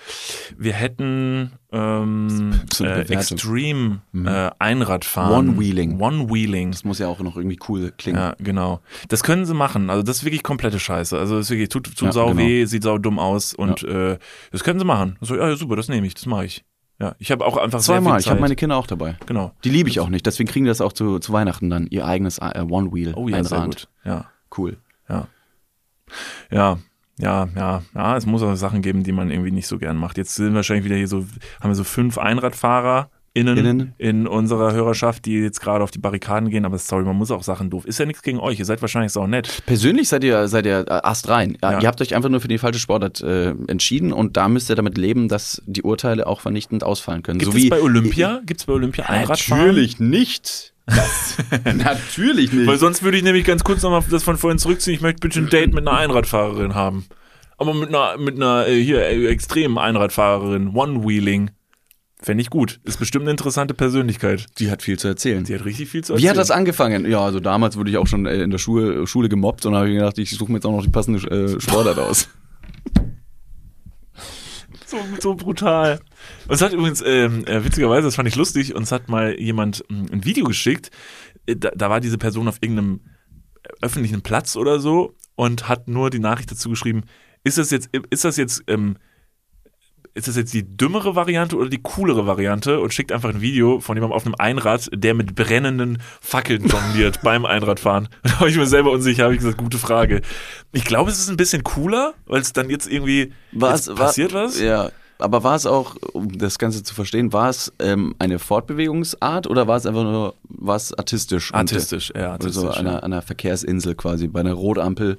Wir hätten ähm, äh, Extreme mhm. äh, Einradfahren. One-Wheeling. One-Wheeling. Das muss ja auch noch irgendwie cool klingen. Ja, genau. Das können sie machen. Also das ist wirklich komplette Scheiße. Also das ist wirklich, tut, tut ja, sau genau. weh, sieht sau dumm aus und ja. äh, das können sie machen. So, ja, super, das nehme ich, das mache ich. Ja, ich habe auch einfach zweimal. Ich habe meine Kinder auch dabei. Genau. Die liebe ich auch nicht. Deswegen kriegen die das auch zu, zu Weihnachten dann ihr eigenes äh, One Wheel. Oh ja, sehr gut. Ja, cool. Ja, ja, ja, ja, ja. Es muss auch Sachen geben, die man irgendwie nicht so gern macht. Jetzt sind wahrscheinlich wieder hier so, haben wir so fünf Einradfahrer Innen, Innen, in unserer Hörerschaft, die jetzt gerade auf die Barrikaden gehen, aber sorry, man muss auch Sachen doof. Ist ja nichts gegen euch, ihr seid wahrscheinlich auch nett. Persönlich seid ihr, seid ihr äh, astrein. Ja, ja. Ihr habt euch einfach nur für die falsche Sportart äh, entschieden und da müsst ihr damit leben, dass die Urteile auch vernichtend ausfallen können. Gibt so es bei Olympia? Gibt es bei Olympia Einradfahren? Natürlich nicht. Natürlich nicht. Weil sonst würde ich nämlich ganz kurz nochmal das von vorhin zurückziehen. Ich möchte bitte ein Date mit einer Einradfahrerin haben. Aber mit einer, mit einer äh, hier äh, extremen Einradfahrerin, One-Wheeling. Fände ich gut. Ist bestimmt eine interessante Persönlichkeit. Die hat viel zu erzählen. Sie hat richtig viel zu erzählen. Wie hat das angefangen? Ja, also damals wurde ich auch schon äh, in der Schule, Schule gemobbt und habe ich gedacht, ich suche mir jetzt auch noch die passende äh, Sportart aus. so, so brutal. Uns hat übrigens, ähm, äh, witzigerweise, das fand ich lustig, uns hat mal jemand äh, ein Video geschickt. Äh, da, da war diese Person auf irgendeinem öffentlichen Platz oder so und hat nur die Nachricht dazu geschrieben, ist das jetzt, ist das jetzt ähm, ist das jetzt die dümmere Variante oder die coolere Variante und schickt einfach ein Video von jemandem auf einem Einrad, der mit brennenden Fackeln jongliert beim Einradfahren. Da war ich mir selber unsicher, habe ich gesagt, gute Frage. Ich glaube, es ist ein bisschen cooler, weil es dann jetzt irgendwie was, jetzt passiert war, was. Ja, aber war es auch, um das Ganze zu verstehen, war es ähm, eine Fortbewegungsart oder war es einfach nur was artistisch? Artistisch, ja. Artistisch, also an einer, einer Verkehrsinsel quasi, bei einer Rotampel,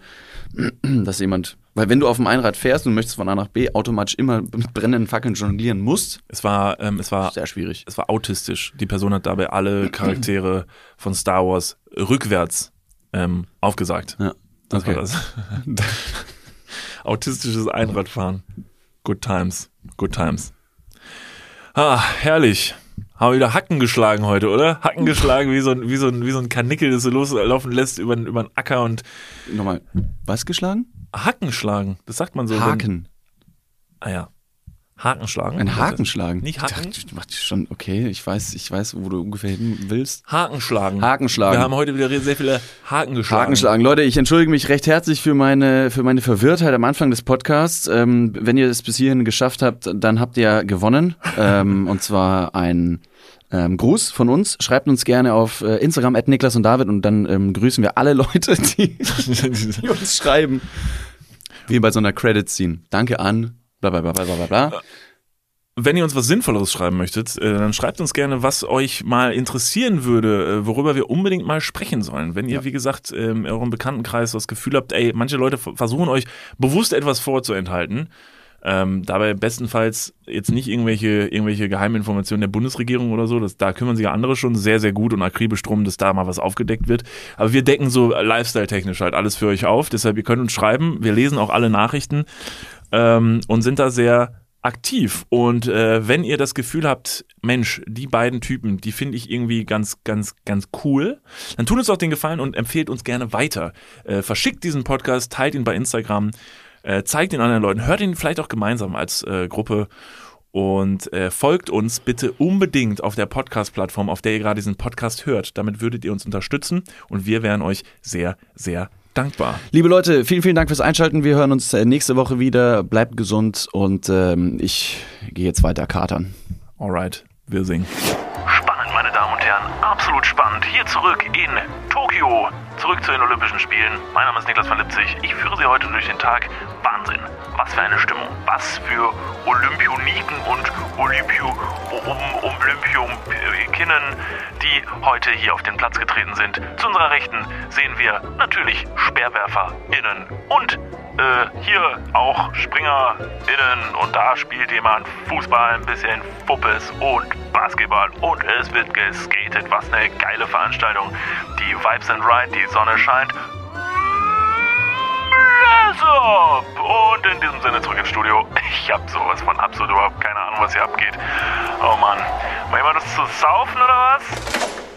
dass jemand, weil wenn du auf dem Einrad fährst und möchtest von A nach B automatisch immer mit brennenden Fackeln jonglieren musst. Es war, ähm, es war sehr schwierig. Es war autistisch. Die Person hat dabei alle Charaktere von Star Wars rückwärts ähm, aufgesagt. Ja. Das okay. war das. Autistisches Einradfahren. Good times. Good times. Ah, herrlich. Haben wir wieder Hacken geschlagen heute, oder? Hacken geschlagen wie so ein, wie so ein, wie so ein Kanickel, das so loslaufen lässt über, über den Acker und. Nochmal, was geschlagen? Hacken schlagen. Das sagt man so. Haken. Wenn, ah ja. Haken schlagen. Ein Haken schlagen. Nicht Haken. Ich dachte, schon, okay, ich weiß, ich weiß, wo du ungefähr hin willst. Haken schlagen. Haken schlagen. Wir haben heute wieder sehr viele Haken geschlagen. Haken schlagen. Leute, ich entschuldige mich recht herzlich für meine, für meine Verwirrtheit am Anfang des Podcasts. Ähm, wenn ihr es bis hierhin geschafft habt, dann habt ihr gewonnen. ähm, und zwar ein ähm, Gruß von uns. Schreibt uns gerne auf äh, Instagram at Niklas und David und dann ähm, grüßen wir alle Leute, die, die uns schreiben. Wie bei so einer Credit-Scene. Danke an bla bla bla bla bla bla. Wenn ihr uns was Sinnvolleres schreiben möchtet, äh, dann schreibt uns gerne, was euch mal interessieren würde, äh, worüber wir unbedingt mal sprechen sollen. Wenn ihr, ja. wie gesagt, ähm, in eurem Bekanntenkreis das Gefühl habt, ey, manche Leute versuchen euch bewusst etwas vorzuenthalten, Ähm, dabei bestenfalls jetzt nicht irgendwelche, irgendwelche Geheiminformationen der Bundesregierung oder so. Das, da kümmern sich ja andere schon sehr, sehr gut und akribisch drum, dass da mal was aufgedeckt wird. Aber wir decken so lifestyle-technisch halt alles für euch auf. Deshalb, ihr könnt uns schreiben. Wir lesen auch alle Nachrichten ähm, und sind da sehr aktiv. Und äh, wenn ihr das Gefühl habt, Mensch, die beiden Typen, die finde ich irgendwie ganz, ganz, ganz cool, dann tut uns auch den Gefallen und empfehlt uns gerne weiter. Äh, verschickt diesen Podcast, teilt ihn bei Instagram äh, zeigt den anderen Leuten, hört ihn vielleicht auch gemeinsam als äh, Gruppe und äh, folgt uns bitte unbedingt auf der Podcast-Plattform, auf der ihr gerade diesen Podcast hört. Damit würdet ihr uns unterstützen und wir wären euch sehr, sehr dankbar. Liebe Leute, vielen, vielen Dank fürs Einschalten. Wir hören uns äh, nächste Woche wieder. Bleibt gesund und ähm, ich gehe jetzt weiter katern. Alright, wir singen. Absolut spannend. Hier zurück in Tokio, zurück zu den Olympischen Spielen. Mein Name ist Niklas von Lipzig. Ich führe Sie heute durch den Tag. Wahnsinn, was für eine Stimmung, was für Olympioniken und Olympio, um, Olympiumkinnen, die heute hier auf den Platz getreten sind. Zu unserer Rechten sehen wir natürlich SpeerwerferInnen und äh, hier auch SpringerInnen und da spielt jemand Fußball, ein bisschen Fuppes und Basketball und es wird geskatet. Was eine geile Veranstaltung. Die Vibes sind right, die Sonne scheint. Und in diesem Sinne zurück ins Studio. Ich hab sowas von absolut überhaupt keine Ahnung, was hier abgeht. Oh Mann. Wollen wir das zu saufen oder was?